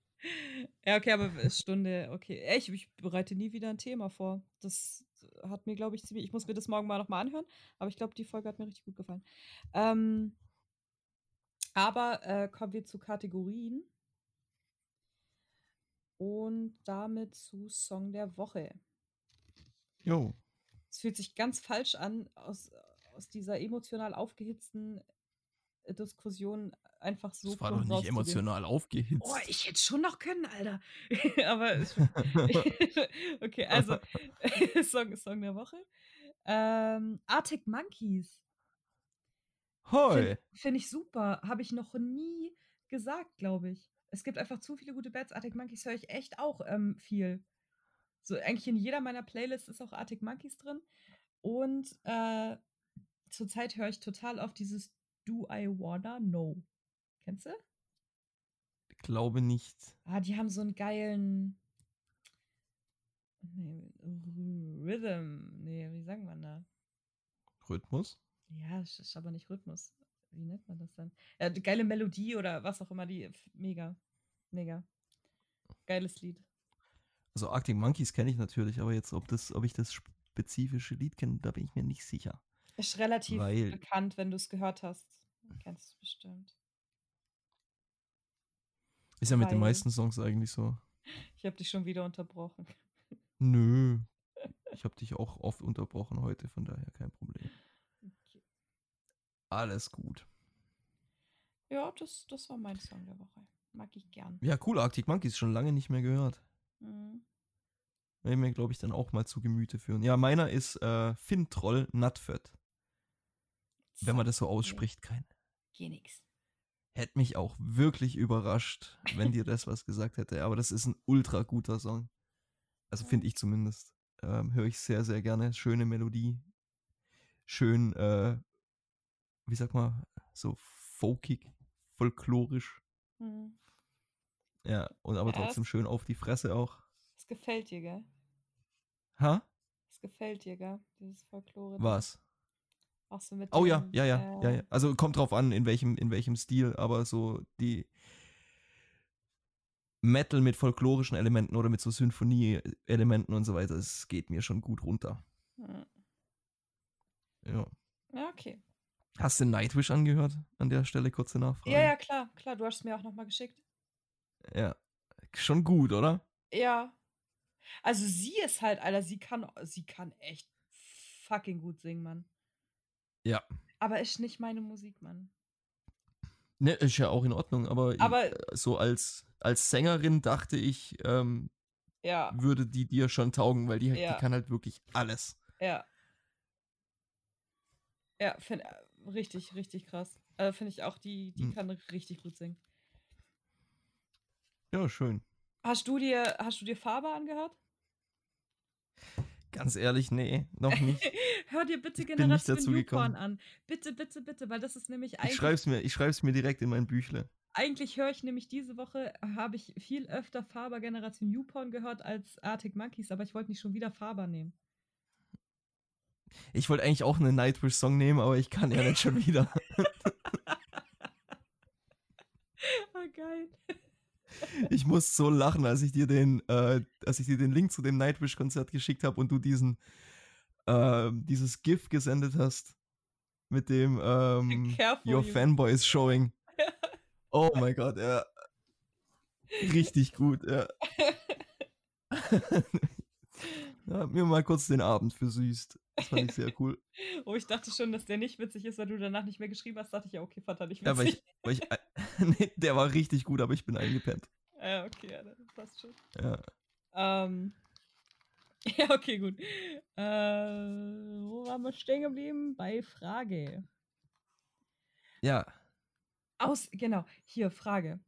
Ja, okay, aber Stunde, okay. Ich, ich bereite nie wieder ein Thema vor. Das hat mir, glaube ich, ziemlich. Ich muss mir das morgen mal nochmal anhören, aber ich glaube, die Folge hat mir richtig gut gefallen. Ähm, aber äh, kommen wir zu Kategorien. Und damit zu Song der Woche. Jo. Es fühlt sich ganz falsch an, aus, aus dieser emotional aufgehitzten Diskussion einfach so. Das war doch nicht emotional aufgehitzt. Oh, ich hätte schon noch können, Alter. *laughs* Aber *laughs* okay, also *laughs* Song, Song der Woche. Ähm, Arctic Monkeys. Hoi. Finde find ich super. Habe ich noch nie gesagt, glaube ich. Es gibt einfach zu viele gute Bands. Arctic Monkeys höre ich echt auch ähm, viel. So, eigentlich in jeder meiner Playlists ist auch Arctic Monkeys drin. Und äh, zurzeit höre ich total auf dieses Do I Wanna Know. Kennst du? Glaube nicht. Ah, die haben so einen geilen Rhythm. Nee, wie sagen man da? Rhythmus? Ja, das ist aber nicht Rhythmus. Wie nennt man das dann? Ja, die geile Melodie oder was auch immer, die mega. Mega. Geiles Lied. Also Arctic Monkeys kenne ich natürlich, aber jetzt, ob das, ob ich das spezifische Lied kenne, da bin ich mir nicht sicher. Ist relativ Weil, bekannt, wenn du es gehört hast. Kennst du es bestimmt. Ist ja mit den meisten Songs eigentlich so. Ich habe dich schon wieder unterbrochen. Nö. Ich habe dich auch oft unterbrochen heute, von daher kein Problem. Okay. Alles gut. Ja, das, das war mein Song der Woche. Mag ich gern. Ja, cool. Arctic Monkeys schon lange nicht mehr gehört. Mhm. Werde ich mir, glaube ich, dann auch mal zu Gemüte führen. Ja, meiner ist äh, Fintroll Nutfett. Wenn man das so ausspricht, kein. Geh nix. Hätte mich auch wirklich überrascht, wenn dir das was gesagt hätte. Aber das ist ein ultra guter Song. Also finde ich zumindest. Ähm, Höre ich sehr, sehr gerne. Schöne Melodie. Schön, äh, wie sag mal, so folkig, folklorisch. Mhm. Ja, und aber ja, trotzdem schön auf die Fresse auch. Es gefällt dir, gell? Ha? Es gefällt dir, gell? Dieses Folklore. Was? Auch so mit oh ja, ja, ja, äh, ja, ja. Also kommt drauf an, in welchem, in welchem Stil, aber so die Metal mit folklorischen Elementen oder mit so Symphonie-Elementen und so weiter, es geht mir schon gut runter. Hm. Ja. Ja, okay. Hast du Nightwish angehört? An der Stelle kurze Nachfrage. Ja, ja, klar, klar. Du hast es mir auch nochmal geschickt. Ja. Schon gut, oder? Ja. Also sie ist halt, Alter, sie kann, sie kann echt fucking gut singen, Mann. Ja. Aber ist nicht meine Musik, Mann. Ne, ist ja auch in Ordnung, aber, aber so als, als Sängerin dachte ich, ähm, ja. würde die dir schon taugen, weil die, ja. die kann halt wirklich alles. Ja. Ja, find, äh, richtig, richtig krass. Also finde ich auch, die, die hm. kann richtig gut singen. Ja, schön. Hast du dir, hast du dir Farbe angehört? Ganz ehrlich, nee, noch *laughs* nicht. Hör dir bitte Generation Newborn an. Bitte, bitte, bitte, weil das ist nämlich eigentlich. Ich schreib's mir, ich schreib's mir direkt in mein Büchle. Eigentlich höre ich nämlich diese Woche, habe ich viel öfter Faber Generation Newporn gehört als Arctic Monkeys, aber ich wollte nicht schon wieder Faber nehmen. Ich wollte eigentlich auch einen Nightwish-Song nehmen, aber ich kann ja nicht schon wieder. oh, *laughs* geil ich muss so lachen, als ich dir den, äh, als ich dir den Link zu dem Nightwish-Konzert geschickt habe und du diesen, äh, dieses GIF gesendet hast mit dem ähm, Your you. Fanboy is showing. *laughs* Oh mein Gott, ja. Richtig gut, ja. *laughs* ja. Mir mal kurz den Abend versüßt. Das fand ich sehr cool. *laughs* oh, ich dachte schon, dass der nicht witzig ist, weil du danach nicht mehr geschrieben hast. Dachte ich, ja, okay, fand er nicht witzig. Ja, weil ich, weil ich, *laughs* nee, der war richtig gut, aber ich bin eingepennt. Ja, okay, ja, das passt schon. Ja. Ähm, *laughs* ja, okay, gut. Äh, wo waren wir stehen geblieben? Bei Frage. Ja. Aus, genau, hier, Frage.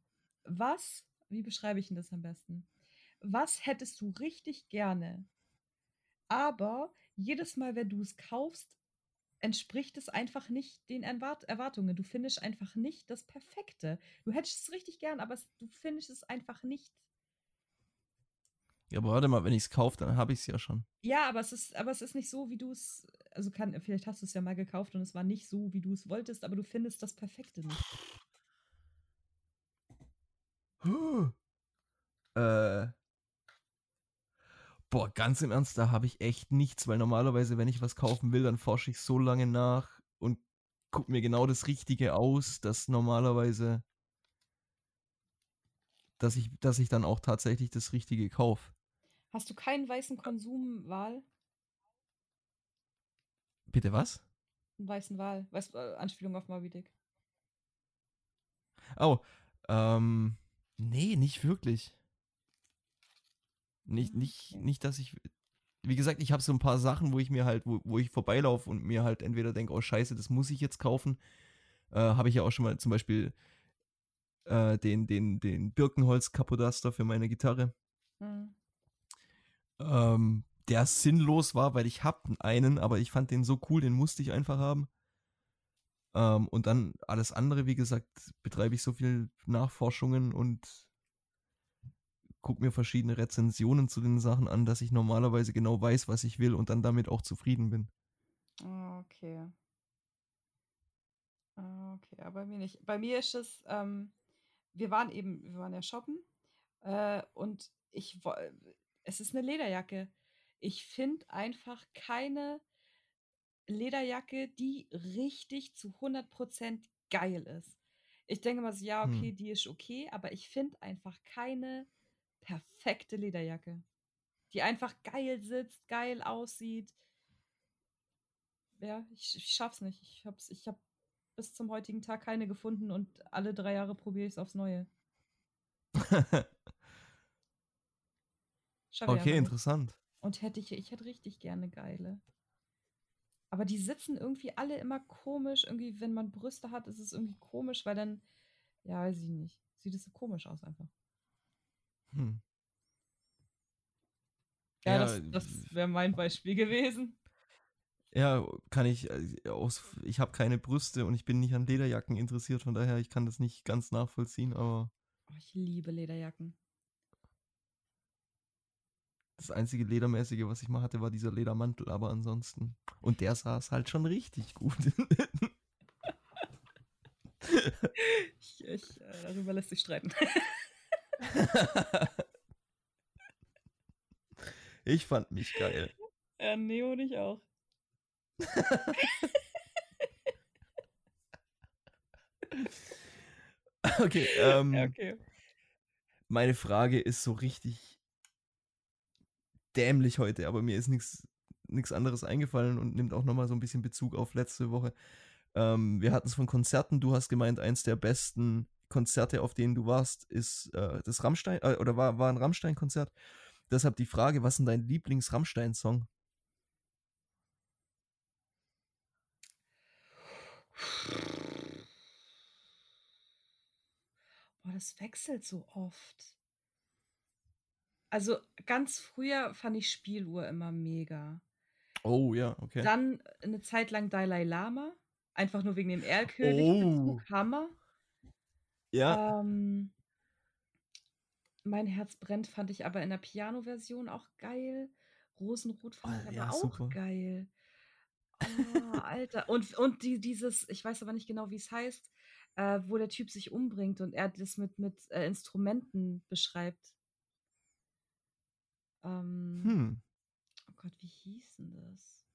Was, wie beschreibe ich denn das am besten? Was hättest du richtig gerne, aber jedes Mal, wenn du es kaufst, entspricht es einfach nicht den Erwart Erwartungen. Du findest einfach nicht das Perfekte. Du hättest es richtig gern, aber es, du findest es einfach nicht. Ja, aber warte mal, wenn ich es kaufe, dann habe ich es ja schon. Ja, aber es ist, aber es ist nicht so, wie du es. Also kann, vielleicht hast du es ja mal gekauft und es war nicht so, wie du es wolltest, aber du findest das Perfekte nicht. Huh. Äh, Boah, ganz im Ernst, da habe ich echt nichts, weil normalerweise, wenn ich was kaufen will, dann forsche ich so lange nach und gucke mir genau das Richtige aus, dass normalerweise, dass ich, dass ich dann auch tatsächlich das Richtige kaufe. Hast du keinen weißen Konsumwahl? Bitte was? Einen weißen Wahl. Weiß, äh, Anspielung auf Moby Dick. Oh, ähm, nee, nicht wirklich. Nicht, nicht, nicht, dass ich. Wie gesagt, ich habe so ein paar Sachen, wo ich mir halt, wo, wo ich vorbeilaufe und mir halt entweder denke, oh scheiße, das muss ich jetzt kaufen. Äh, habe ich ja auch schon mal zum Beispiel äh, den, den, den Birkenholz-Kapodaster für meine Gitarre. Mhm. Ähm, der sinnlos war, weil ich hab einen, aber ich fand den so cool, den musste ich einfach haben. Ähm, und dann alles andere, wie gesagt, betreibe ich so viel Nachforschungen und gucke mir verschiedene Rezensionen zu den Sachen an, dass ich normalerweise genau weiß, was ich will und dann damit auch zufrieden bin. Ah, okay. Ah, okay, aber bei mir nicht. Bei mir ist es, ähm, wir waren eben, wir waren ja shoppen äh, und ich, es ist eine Lederjacke. Ich finde einfach keine Lederjacke, die richtig zu 100% geil ist. Ich denke mal so, ja, okay, hm. die ist okay, aber ich finde einfach keine perfekte Lederjacke, die einfach geil sitzt, geil aussieht. Ja, ich, ich schaff's nicht. Ich hab's, ich hab bis zum heutigen Tag keine gefunden und alle drei Jahre probiere ich es aufs Neue. *laughs* okay, interessant. Und hätte ich, ich hätte richtig gerne geile. Aber die sitzen irgendwie alle immer komisch. Irgendwie, wenn man Brüste hat, ist es irgendwie komisch, weil dann, ja, weiß ich nicht. Sieht es so komisch aus einfach. Hm. Ja, ja das, das wäre mein Beispiel gewesen. Ja, kann ich äh, aus. Ich habe keine Brüste und ich bin nicht an Lederjacken interessiert, von daher ich kann das nicht ganz nachvollziehen, aber. Oh, ich liebe Lederjacken. Das einzige Ledermäßige, was ich mal hatte, war dieser Ledermantel, aber ansonsten. Und der saß halt schon richtig gut. *laughs* ich, ich, äh, darüber lässt sich streiten. *laughs* *laughs* ich fand mich geil. Ja, Neo und ich auch. *laughs* okay, ähm, ja, okay. Meine Frage ist so richtig dämlich heute, aber mir ist nichts anderes eingefallen und nimmt auch nochmal so ein bisschen Bezug auf letzte Woche. Ähm, wir hatten es von Konzerten. Du hast gemeint, eins der besten Konzerte, auf denen du warst, ist äh, das Rammstein, äh, oder war, war ein Rammstein-Konzert. Deshalb die Frage, was ist denn dein Lieblings-Rammstein-Song? Boah, das wechselt so oft. Also ganz früher fand ich Spieluhr immer mega. Oh ja, okay. Dann eine Zeit lang Dalai Lama. Einfach nur wegen dem Erlkönig. Oh. Hammer. Ja. Ähm, mein Herz brennt fand ich aber in der Piano-Version auch geil. Rosenrot fand oh, ich aber ja, auch super. geil. Oh, *laughs* Alter. Und, und die, dieses, ich weiß aber nicht genau, wie es heißt, äh, wo der Typ sich umbringt und er das mit, mit äh, Instrumenten beschreibt. Ähm, hm. Oh Gott, wie hieß denn das?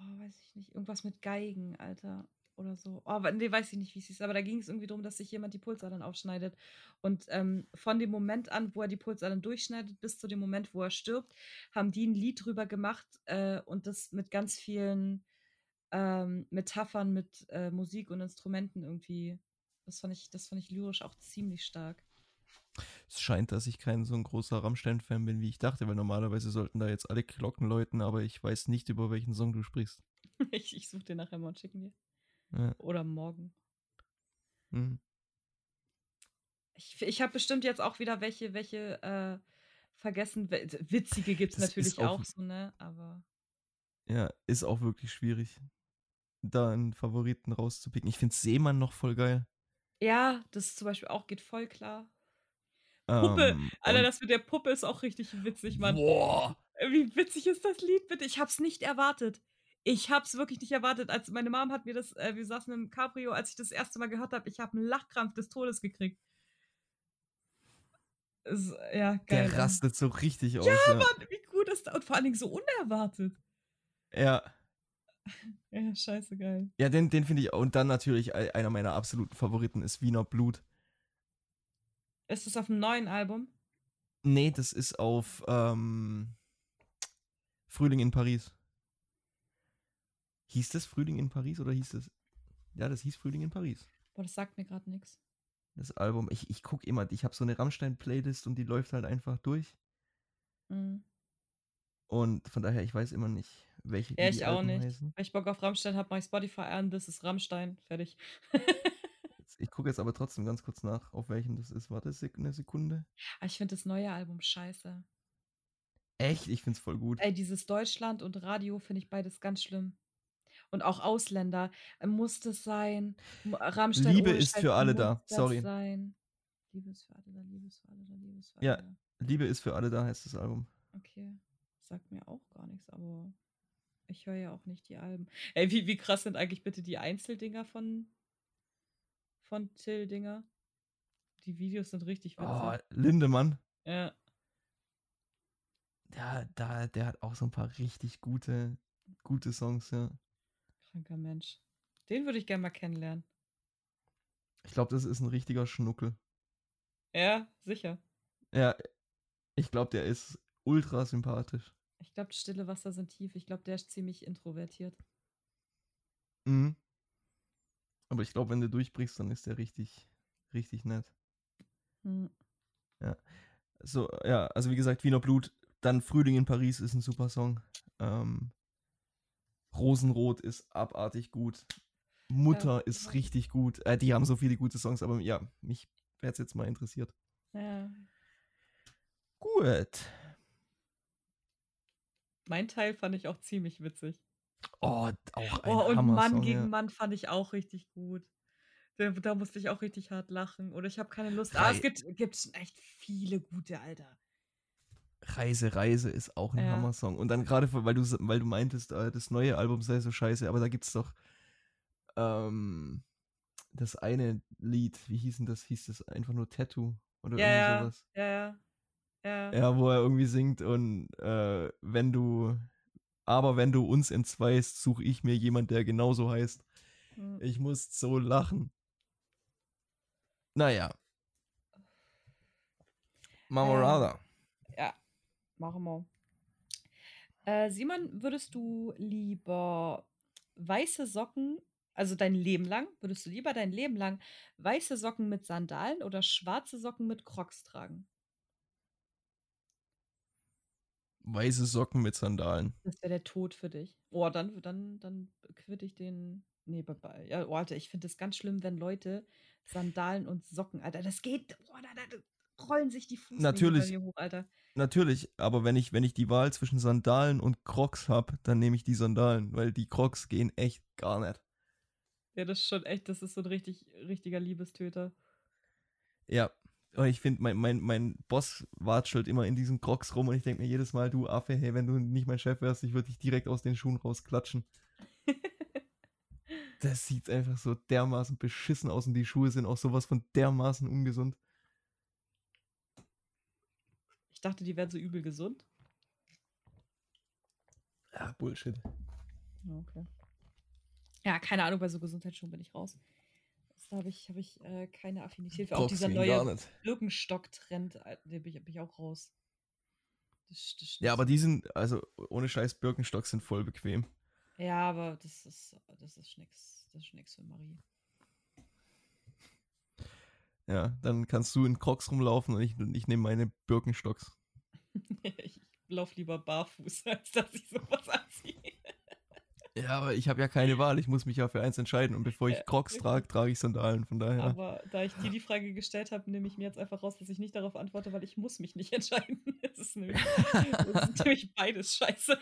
Oh, weiß ich nicht. Irgendwas mit Geigen, Alter oder so. Oh, nee, weiß ich nicht, wie es hieß. Aber da ging es irgendwie darum, dass sich jemand die Pulsadern aufschneidet. Und ähm, von dem Moment an, wo er die Pulsadern durchschneidet, bis zu dem Moment, wo er stirbt, haben die ein Lied drüber gemacht äh, und das mit ganz vielen ähm, Metaphern mit äh, Musik und Instrumenten irgendwie. Das fand ich, das fand ich lyrisch auch ziemlich stark. Es scheint, dass ich kein so ein großer Rammstein-Fan bin, wie ich dachte, weil normalerweise sollten da jetzt alle Glocken läuten, aber ich weiß nicht, über welchen Song du sprichst. *laughs* ich ich suche dir nachher mal und schicken dir. Ja. Oder morgen. Mhm. Ich, ich habe bestimmt jetzt auch wieder welche, welche äh, vergessen. Witzige gibt es natürlich auch, auch, so, ne? Aber. Ja, ist auch wirklich schwierig, da einen Favoriten rauszupicken. Ich finde Seemann noch voll geil. Ja, das zum Beispiel auch geht voll klar. Puppe. Ähm, Alter, das mit der Puppe ist auch richtig witzig, Mann. Boah. Wie witzig ist das Lied, bitte? Ich hab's nicht erwartet. Ich habe es wirklich nicht erwartet. Als meine Mom hat mir das, äh, wir saßen im Cabrio, als ich das erste Mal gehört habe, ich habe einen Lachkrampf des Todes gekriegt. Ist, ja, geil. Der rastet so richtig aus. Ja, ja, Mann, wie gut ist das? Und vor allen Dingen so unerwartet. Ja. *laughs* Ja, scheiße geil. Ja, den, den finde ich, und dann natürlich einer meiner absoluten Favoriten ist Wiener Blut. Ist das auf dem neuen Album? Nee, das ist auf ähm, Frühling in Paris. Hieß das Frühling in Paris oder hieß das. Ja, das hieß Frühling in Paris. Boah, das sagt mir gerade nichts. Das Album, ich, ich gucke immer, ich habe so eine Rammstein-Playlist und die läuft halt einfach durch. Mhm. Und von daher, ich weiß immer nicht, welche. Ja, ich auch nicht. Heißen. Wenn ich Bock auf Rammstein habe, mache ich Spotify an, das ist Rammstein, fertig. ich gucke jetzt aber trotzdem ganz kurz nach, auf welchen das ist. Warte eine Sekunde. Ah, ich finde das neue Album scheiße. Echt? Ich finde es voll gut. Ey, dieses Deutschland und Radio finde ich beides ganz schlimm. Und auch Ausländer. Äh, muss das sein? Rammstein Liebe ist für alle da. Sorry. Sein? Liebe ist für alle da, Liebe ist für alle da, Liebe ist für alle ja, da. Liebe ist für alle da heißt das Album. Okay. Sagt mir auch gar nichts, aber ich höre ja auch nicht die Alben. Ey, wie, wie krass sind eigentlich bitte die Einzeldinger von, von Till Dinger? Die Videos sind richtig witzig. Oh, Lindemann. Ja. Ja, da, der hat auch so ein paar richtig gute, gute Songs, ja. Kranker Mensch. Den würde ich gerne mal kennenlernen. Ich glaube, das ist ein richtiger Schnuckel. Ja, sicher. Ja, ich glaube, der ist ultra sympathisch. Ich glaube, stille Wasser sind tief. Ich glaube, der ist ziemlich introvertiert. Mhm. Aber ich glaube, wenn du durchbrichst, dann ist der richtig, richtig nett. Hm. Ja. So, ja, also wie gesagt, Wiener Blut, dann Frühling in Paris ist ein super Song. Ähm, Rosenrot ist abartig gut. Mutter ja, ist ja. richtig gut. Äh, die haben so viele gute Songs, aber ja, mich wäre es jetzt mal interessiert. Ja. Gut. Mein Teil fand ich auch ziemlich witzig. Oh, auch ein Oh, und Mann gegen ja. Mann fand ich auch richtig gut. Da, da musste ich auch richtig hart lachen. Oder ich habe keine Lust. Ah, es gibt, gibt echt viele gute, Alter. Reise, Reise ist auch ein Ja. Hammer-Song. Und dann gerade, weil du, weil du meintest, äh, das neue Album sei so scheiße, aber da gibt's doch ähm, das eine Lied, wie hieß denn das? Hieß das einfach nur Tattoo? Oder Ja, irgendwie sowas? ja, ja. Ja, Ja, wo er irgendwie singt und äh, wenn du, aber wenn du uns entzweist, suche ich mir jemand, der genauso heißt. Hm. Ich muss so lachen. Naja. Marmorada. ja. Machen wir. Äh, Simon, würdest du lieber weiße Socken, also dein Leben lang, würdest du lieber dein Leben lang weiße Socken mit Sandalen oder schwarze Socken mit Crocs tragen? Weiße Socken mit Sandalen. Das wäre der Tod für dich. Oh, dann, dann, dann quitte ich den. Nee, ja, oh, Alter, ich finde es ganz schlimm, wenn Leute Sandalen und Socken, Alter, das geht. Oh, da, da, da rollen sich die Fußnägel Natürlich. hoch, Alter. Natürlich, aber wenn ich, wenn ich die Wahl zwischen Sandalen und Crocs habe, dann nehme ich die Sandalen, weil die Crocs gehen echt gar nicht. Ja, das ist schon echt, das ist so ein richtig, richtiger Liebestöter. Ja. Und ich finde, mein, mein, mein Boss watschelt immer in diesen Crocs rum und ich denke mir jedes Mal, du Affe, hey, wenn du nicht mein Chef wärst, ich würde dich direkt aus den Schuhen rausklatschen. *laughs* Das sieht einfach so dermaßen beschissen aus und die Schuhe sind auch sowas von dermaßen ungesund. Ich dachte, die wären so übel gesund. Ja, Bullshit. Ja, okay. Ja, keine Ahnung, bei so Gesundheitsschuhen bin ich raus. Da habe ich, hab ich äh, keine Affinität für. Auch dieser neue. Birkenstock-Trend, äh, den bin ich, bin ich auch raus. Das, das, Ja, aber die sind, also ohne Scheiß, Birkenstocks sind voll bequem. Ja, aber das ist, das ist nix. Das ist nix für Marie. Ja, dann kannst du in Crocs rumlaufen und ich, ich nehme meine Birkenstocks. *laughs* ich lauf lieber barfuß, *laughs* als dass ich sowas anziehe. Ja, aber ich habe ja keine Wahl. Ich muss mich ja für eins entscheiden. Und bevor ich Crocs trage, trage ich Sandalen. Von daher. Aber da ich dir die Frage gestellt habe, nehme ich mir jetzt einfach raus, dass ich nicht darauf antworte, weil ich muss mich nicht *laughs* entscheiden. Es ist nämlich, es ist nämlich beides scheiße.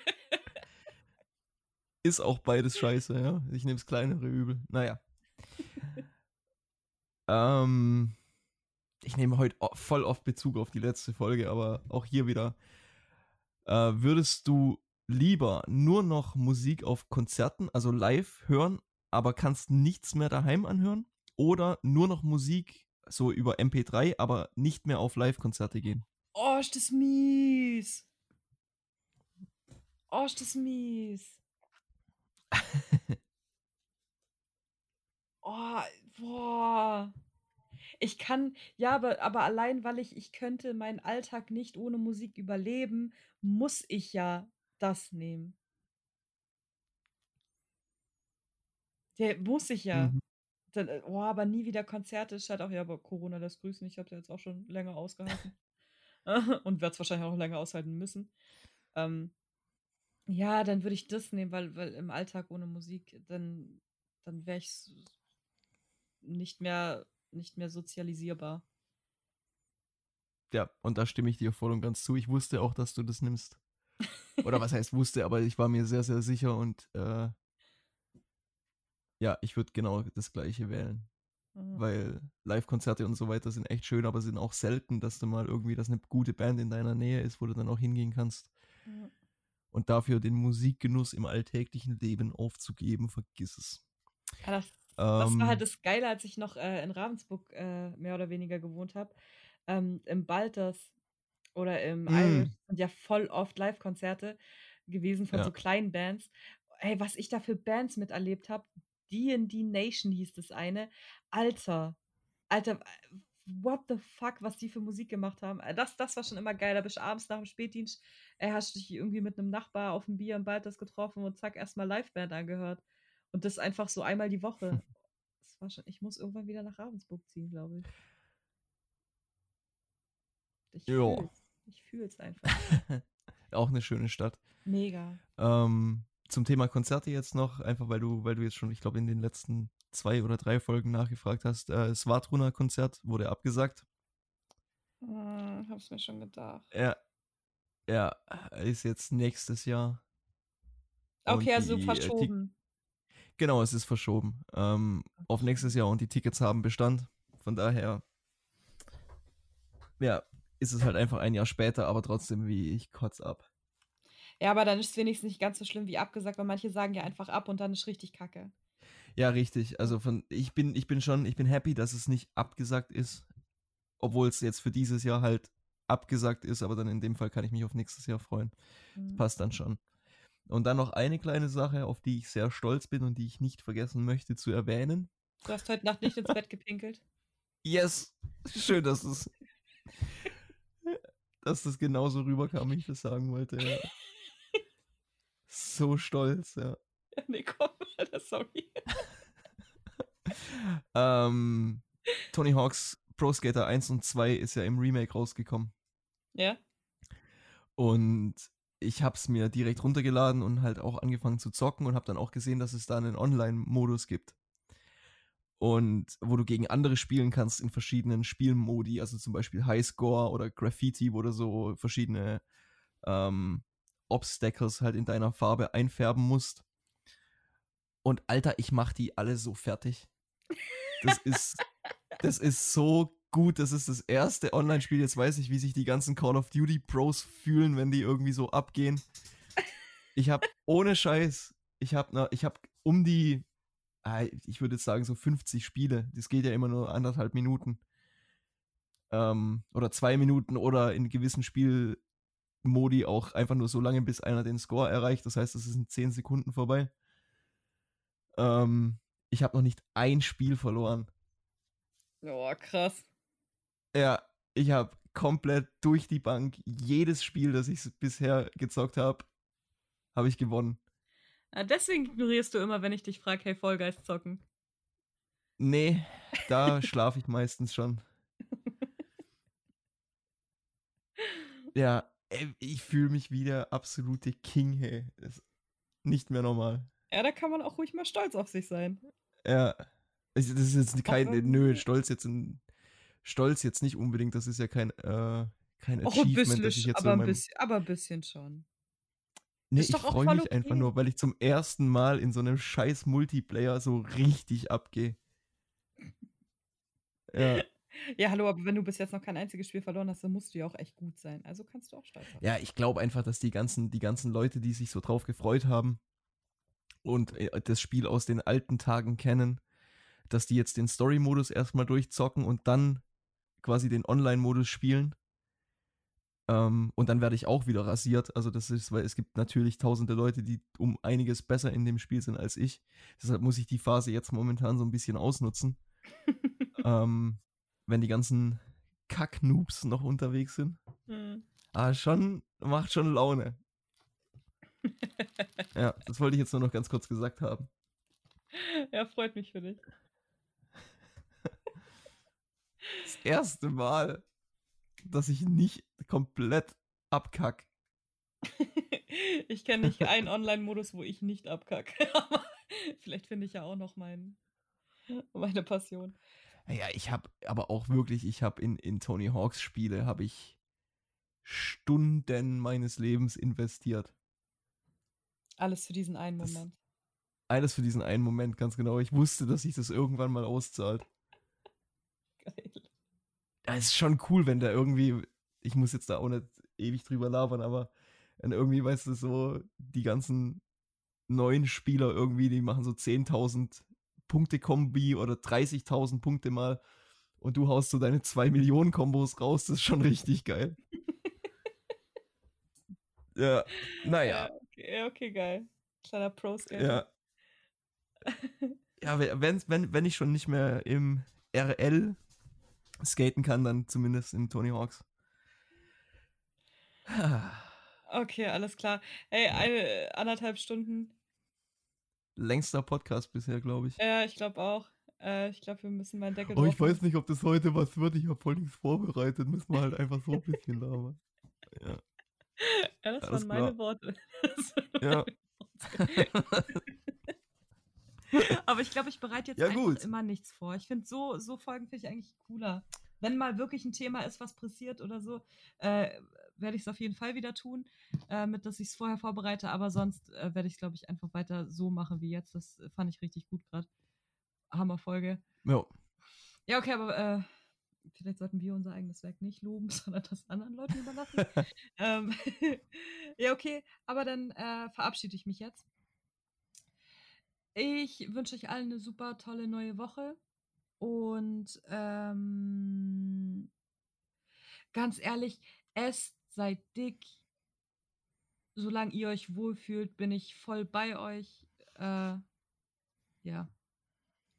Ist auch beides scheiße, ja. Ich nehme das kleinere Übel. Naja. Ähm, ich nehme heute voll oft Bezug auf die letzte Folge, aber auch hier wieder. Äh, würdest du lieber nur noch Musik auf Konzerten, also live hören, aber kannst nichts mehr daheim anhören? Oder nur noch Musik so über MP3, aber nicht mehr auf Live-Konzerte gehen? Oh, ist das mies. Oh, ist das mies. *laughs* Oh, boah. Ich kann, ja, aber, aber allein, weil ich, ich könnte meinen Alltag nicht ohne Musik überleben, muss ich ja das nehmen. Der muss ich ja. Mhm. Dann, äh, oh, aber nie wieder Konzerte. Ist halt auch, ja, aber Corona das Grüßen. Ich habe ja jetzt auch schon länger ausgehalten. *laughs* Und werde es wahrscheinlich auch länger aushalten müssen. Ähm, ja, dann würde ich das nehmen, weil, weil im Alltag ohne Musik, dann, dann wäre ich nicht mehr, nicht mehr sozialisierbar. Ja, und da stimme ich dir voll und ganz zu. Ich wusste auch, dass du das nimmst. Oder was *laughs* heißt wusste, aber ich war mir sehr, sehr sicher und äh, Ja, ich würde genau das gleiche wählen. Mhm. Weil Live-Konzerte und so weiter sind echt schön, aber sind auch selten, dass du mal irgendwie, dass eine gute Band in deiner Nähe ist, wo du dann auch hingehen kannst. Mhm. Und dafür den Musikgenuss im alltäglichen Leben aufzugeben, vergiss es. Ja, das, das war halt ähm. das Geile, als ich noch äh, in Ravensburg äh, mehr oder weniger gewohnt habe. Ähm, Im Balters oder im mm. Irish sind ja voll oft Live-Konzerte gewesen von ja. so kleinen Bands. Ey, was ich da für Bands miterlebt habe, D&D Nation hieß das eine. Alter, Alter, what the fuck, was die für Musik gemacht haben. Äh, das, das war schon immer geil. Da bist du abends nach dem Spätdienst, ey, hast dich irgendwie mit einem Nachbar auf dem Bier im Balters getroffen und zack, erstmal Liveband angehört. Und das einfach so einmal die Woche. *laughs* Das war schon, ich muss irgendwann wieder nach Ravensburg ziehen, glaube ich. Ich fühl's. Ich fühl's einfach. *laughs* Auch eine schöne Stadt. Mega. Ähm, zum Thema Konzerte jetzt noch, einfach weil du, weil du jetzt schon, ich glaube, in den letzten zwei oder drei Folgen nachgefragt hast. Äh, das Wartruner-Konzert wurde abgesagt. Hm, hab's mir schon gedacht. Ja. Ja, ist jetzt nächstes Jahr. Okay, also die, äh, verschoben. Genau, es ist verschoben. Ähm, auf nächstes Jahr und die Tickets haben Bestand. Von daher, ja, ist es halt einfach ein Jahr später, aber trotzdem wie ich kotz ab. Ja, aber dann ist es wenigstens nicht ganz so schlimm wie abgesagt, weil manche sagen ja einfach ab und dann ist richtig kacke. Ja, richtig. Also von ich bin ich bin schon ich bin happy, dass es nicht abgesagt ist, obwohl es jetzt für dieses Jahr halt abgesagt ist, aber dann in dem Fall kann ich mich auf nächstes Jahr freuen. Mhm. Passt dann schon. Und dann noch eine kleine Sache, auf die ich sehr stolz bin und die ich nicht vergessen möchte zu erwähnen. Du hast heute Nacht nicht ins Bett gepinkelt. Yes! Schön, dass es dass das genauso rüberkam, wie ich das sagen wollte. Ja. So stolz, ja. Ja, *laughs* nee, komm, Alter, sorry. *laughs* ähm, Tony Hawks Pro Skater 1 und 2 ist ja im Remake rausgekommen. Ja. Und ich hab's mir direkt runtergeladen und halt auch angefangen zu zocken und hab dann auch gesehen, dass es da einen Online-Modus gibt. Und wo du gegen andere spielen kannst in verschiedenen Spielmodi, also zum Beispiel Highscore oder Graffiti, wo du so verschiedene ähm, Obstacles halt in deiner Farbe einfärben musst. Und Alter, ich mach die alle so fertig. Das ist, das ist so gut. Das ist das erste Online-Spiel. Jetzt weiß ich, wie sich die ganzen Call of Duty Pros fühlen, wenn die irgendwie so abgehen. Ich habe *laughs* ohne Scheiß, ich habe ich hab um die, ah, ich würde jetzt sagen so 50 Spiele. Das geht ja immer nur anderthalb Minuten. Ähm, oder zwei Minuten oder in gewissen Spiel Modi auch einfach nur so lange, bis einer den Score erreicht. Das heißt, es sind 10 Sekunden vorbei. Ähm, ich habe noch nicht ein Spiel verloren. Oh, krass. Ja, ich habe komplett durch die Bank jedes Spiel, das ich bisher gezockt habe, habe ich gewonnen. Ja, deswegen ignorierst du immer, wenn ich dich frage, hey, Vollgeist zocken. Nee, *laughs* da schlafe ich meistens schon. Ja, ich fühle mich wie der absolute King, hey. ist nicht mehr normal. Ja, da kann man auch ruhig mal stolz auf sich sein. Ja. Das ist jetzt kein, nö, *laughs* Stolz jetzt ein, Stolz jetzt nicht unbedingt, das ist ja kein, äh, kein Achievement, bisschen, das ich jetzt aber, so ein bisschen, aber ein bisschen schon. Nee, ich freue mich okay. einfach nur, weil ich zum ersten Mal in so einem scheiß Multiplayer so richtig abgehe. Ja. *laughs* Ja, hallo, aber wenn du bis jetzt noch kein einziges Spiel verloren hast, dann musst du ja auch echt gut sein. Also kannst du auch stolz sein. Ja, ich glaube einfach, dass die ganzen, die ganzen Leute, die sich so drauf gefreut haben und äh, das Spiel aus den alten Tagen kennen, dass die jetzt den Story-Modus erstmal durchzocken und dann quasi den Online-Modus spielen. Ähm, und dann werde ich auch wieder rasiert. Also das ist, weil es gibt natürlich tausende Leute, die um einiges besser in dem Spiel sind als ich. Deshalb muss ich die Phase jetzt momentan so ein bisschen ausnutzen. *laughs* ähm, wenn die ganzen Kack-Noobs noch unterwegs sind. Mhm. Ah, schon, macht schon Laune. *laughs* ja, das wollte ich jetzt nur noch ganz kurz gesagt haben. Ja, freut mich für dich. Das erste Mal, dass ich nicht komplett abkack. *laughs* ich kenne nicht einen Online-Modus, wo ich nicht abkacke. *laughs* Aber vielleicht finde ich ja auch noch mein, meine Passion. Ja, ich habe aber auch wirklich, ich habe in, in Tony Hawks Spiele, habe ich Stunden meines Lebens investiert. Alles für diesen einen das, Moment. Eines für diesen einen Moment, ganz genau. Ich wusste, dass sich das irgendwann mal auszahlt. Geil. Ja, ist schon cool, wenn da irgendwie, ich muss jetzt da auch nicht ewig drüber labern, aber wenn irgendwie, weißt du, so die ganzen neuen Spieler irgendwie, die machen so 10.000 Punkte Kombi oder 30.000 Punkte mal und du haust so deine 2 Millionen Kombos raus, das ist schon richtig geil. *laughs* ja, naja. Okay, okay, geil. Kleiner pro Ja. *laughs* ja, wenn, wenn, wenn ich schon nicht mehr im RL skaten kann, dann zumindest in Tony Hawks. *sighs* okay, alles klar. Hey, eine, anderthalb Stunden längster Podcast bisher, glaube ich. Ja, ich glaube auch. Äh, ich glaube, wir müssen mal Deckel Oh, ich weiß nicht, ob das heute was wird. Ich habe voll nichts vorbereitet. Müssen wir halt einfach so ein bisschen labern. Ja. Ja, das Alles waren meine Worte. *laughs* ja. *laughs* *laughs* Aber ich glaube, ich bereite jetzt ja, immer nichts vor. Ich finde, so, so Folgen finde ich eigentlich cooler. Wenn mal wirklich ein Thema ist, was pressiert oder so, äh, werde ich es auf jeden Fall wieder tun, äh, mit dass ich es vorher vorbereite. Aber sonst äh, werde ich es, glaube ich, einfach weiter so machen wie jetzt. Das fand ich richtig gut gerade. Hammerfolge. Ja. Ja, okay, aber äh, vielleicht sollten wir unser eigenes Werk nicht loben, *laughs* sondern das anderen Leuten überlassen. *laughs* ähm, ja, okay, aber dann äh, verabschiede ich mich jetzt. Ich wünsche euch allen eine super tolle neue Woche. Und ähm, ganz ehrlich, esst seid dick. Solange ihr euch wohlfühlt, bin ich voll bei euch. Äh, ja.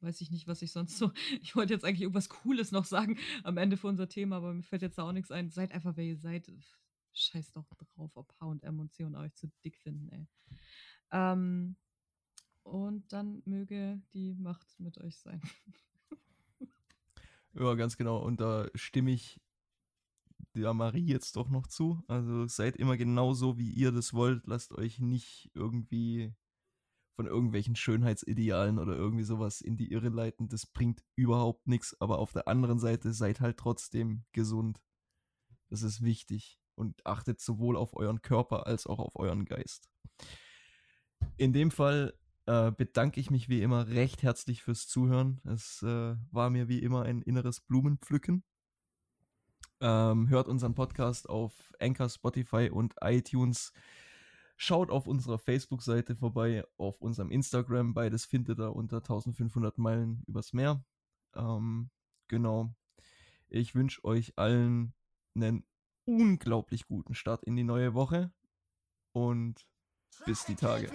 Weiß ich nicht, was ich sonst so. *laughs* Ich wollte jetzt eigentlich irgendwas Cooles noch sagen am Ende für unser Thema, aber mir fällt jetzt da auch nichts ein. Seid einfach, wer ihr seid. Scheiß doch drauf, ob HM und C und euch zu dick finden, ey. Ähm, und dann möge die Macht mit euch sein. *laughs* ja, ganz genau. Und da stimme ich der Marie jetzt doch noch zu. Also seid immer genau so, wie ihr das wollt. Lasst euch nicht irgendwie von irgendwelchen Schönheitsidealen oder irgendwie sowas in die Irre leiten. Das bringt überhaupt nichts. Aber auf der anderen Seite seid halt trotzdem gesund. Das ist wichtig. Und achtet sowohl auf euren Körper als auch auf euren Geist. In dem Fall äh, bedanke ich mich wie immer recht herzlich fürs Zuhören. Es äh, war mir wie immer ein inneres Blumenpflücken. Ähm, hört unseren Podcast auf Anchor, Spotify und iTunes. Schaut auf unserer Facebook-Seite vorbei, auf unserem Instagram. Beides findet ihr unter 1500 Meilen übers Meer. Ähm, genau. Ich wünsche euch allen einen unglaublich guten Start in die neue Woche und bis die Tage.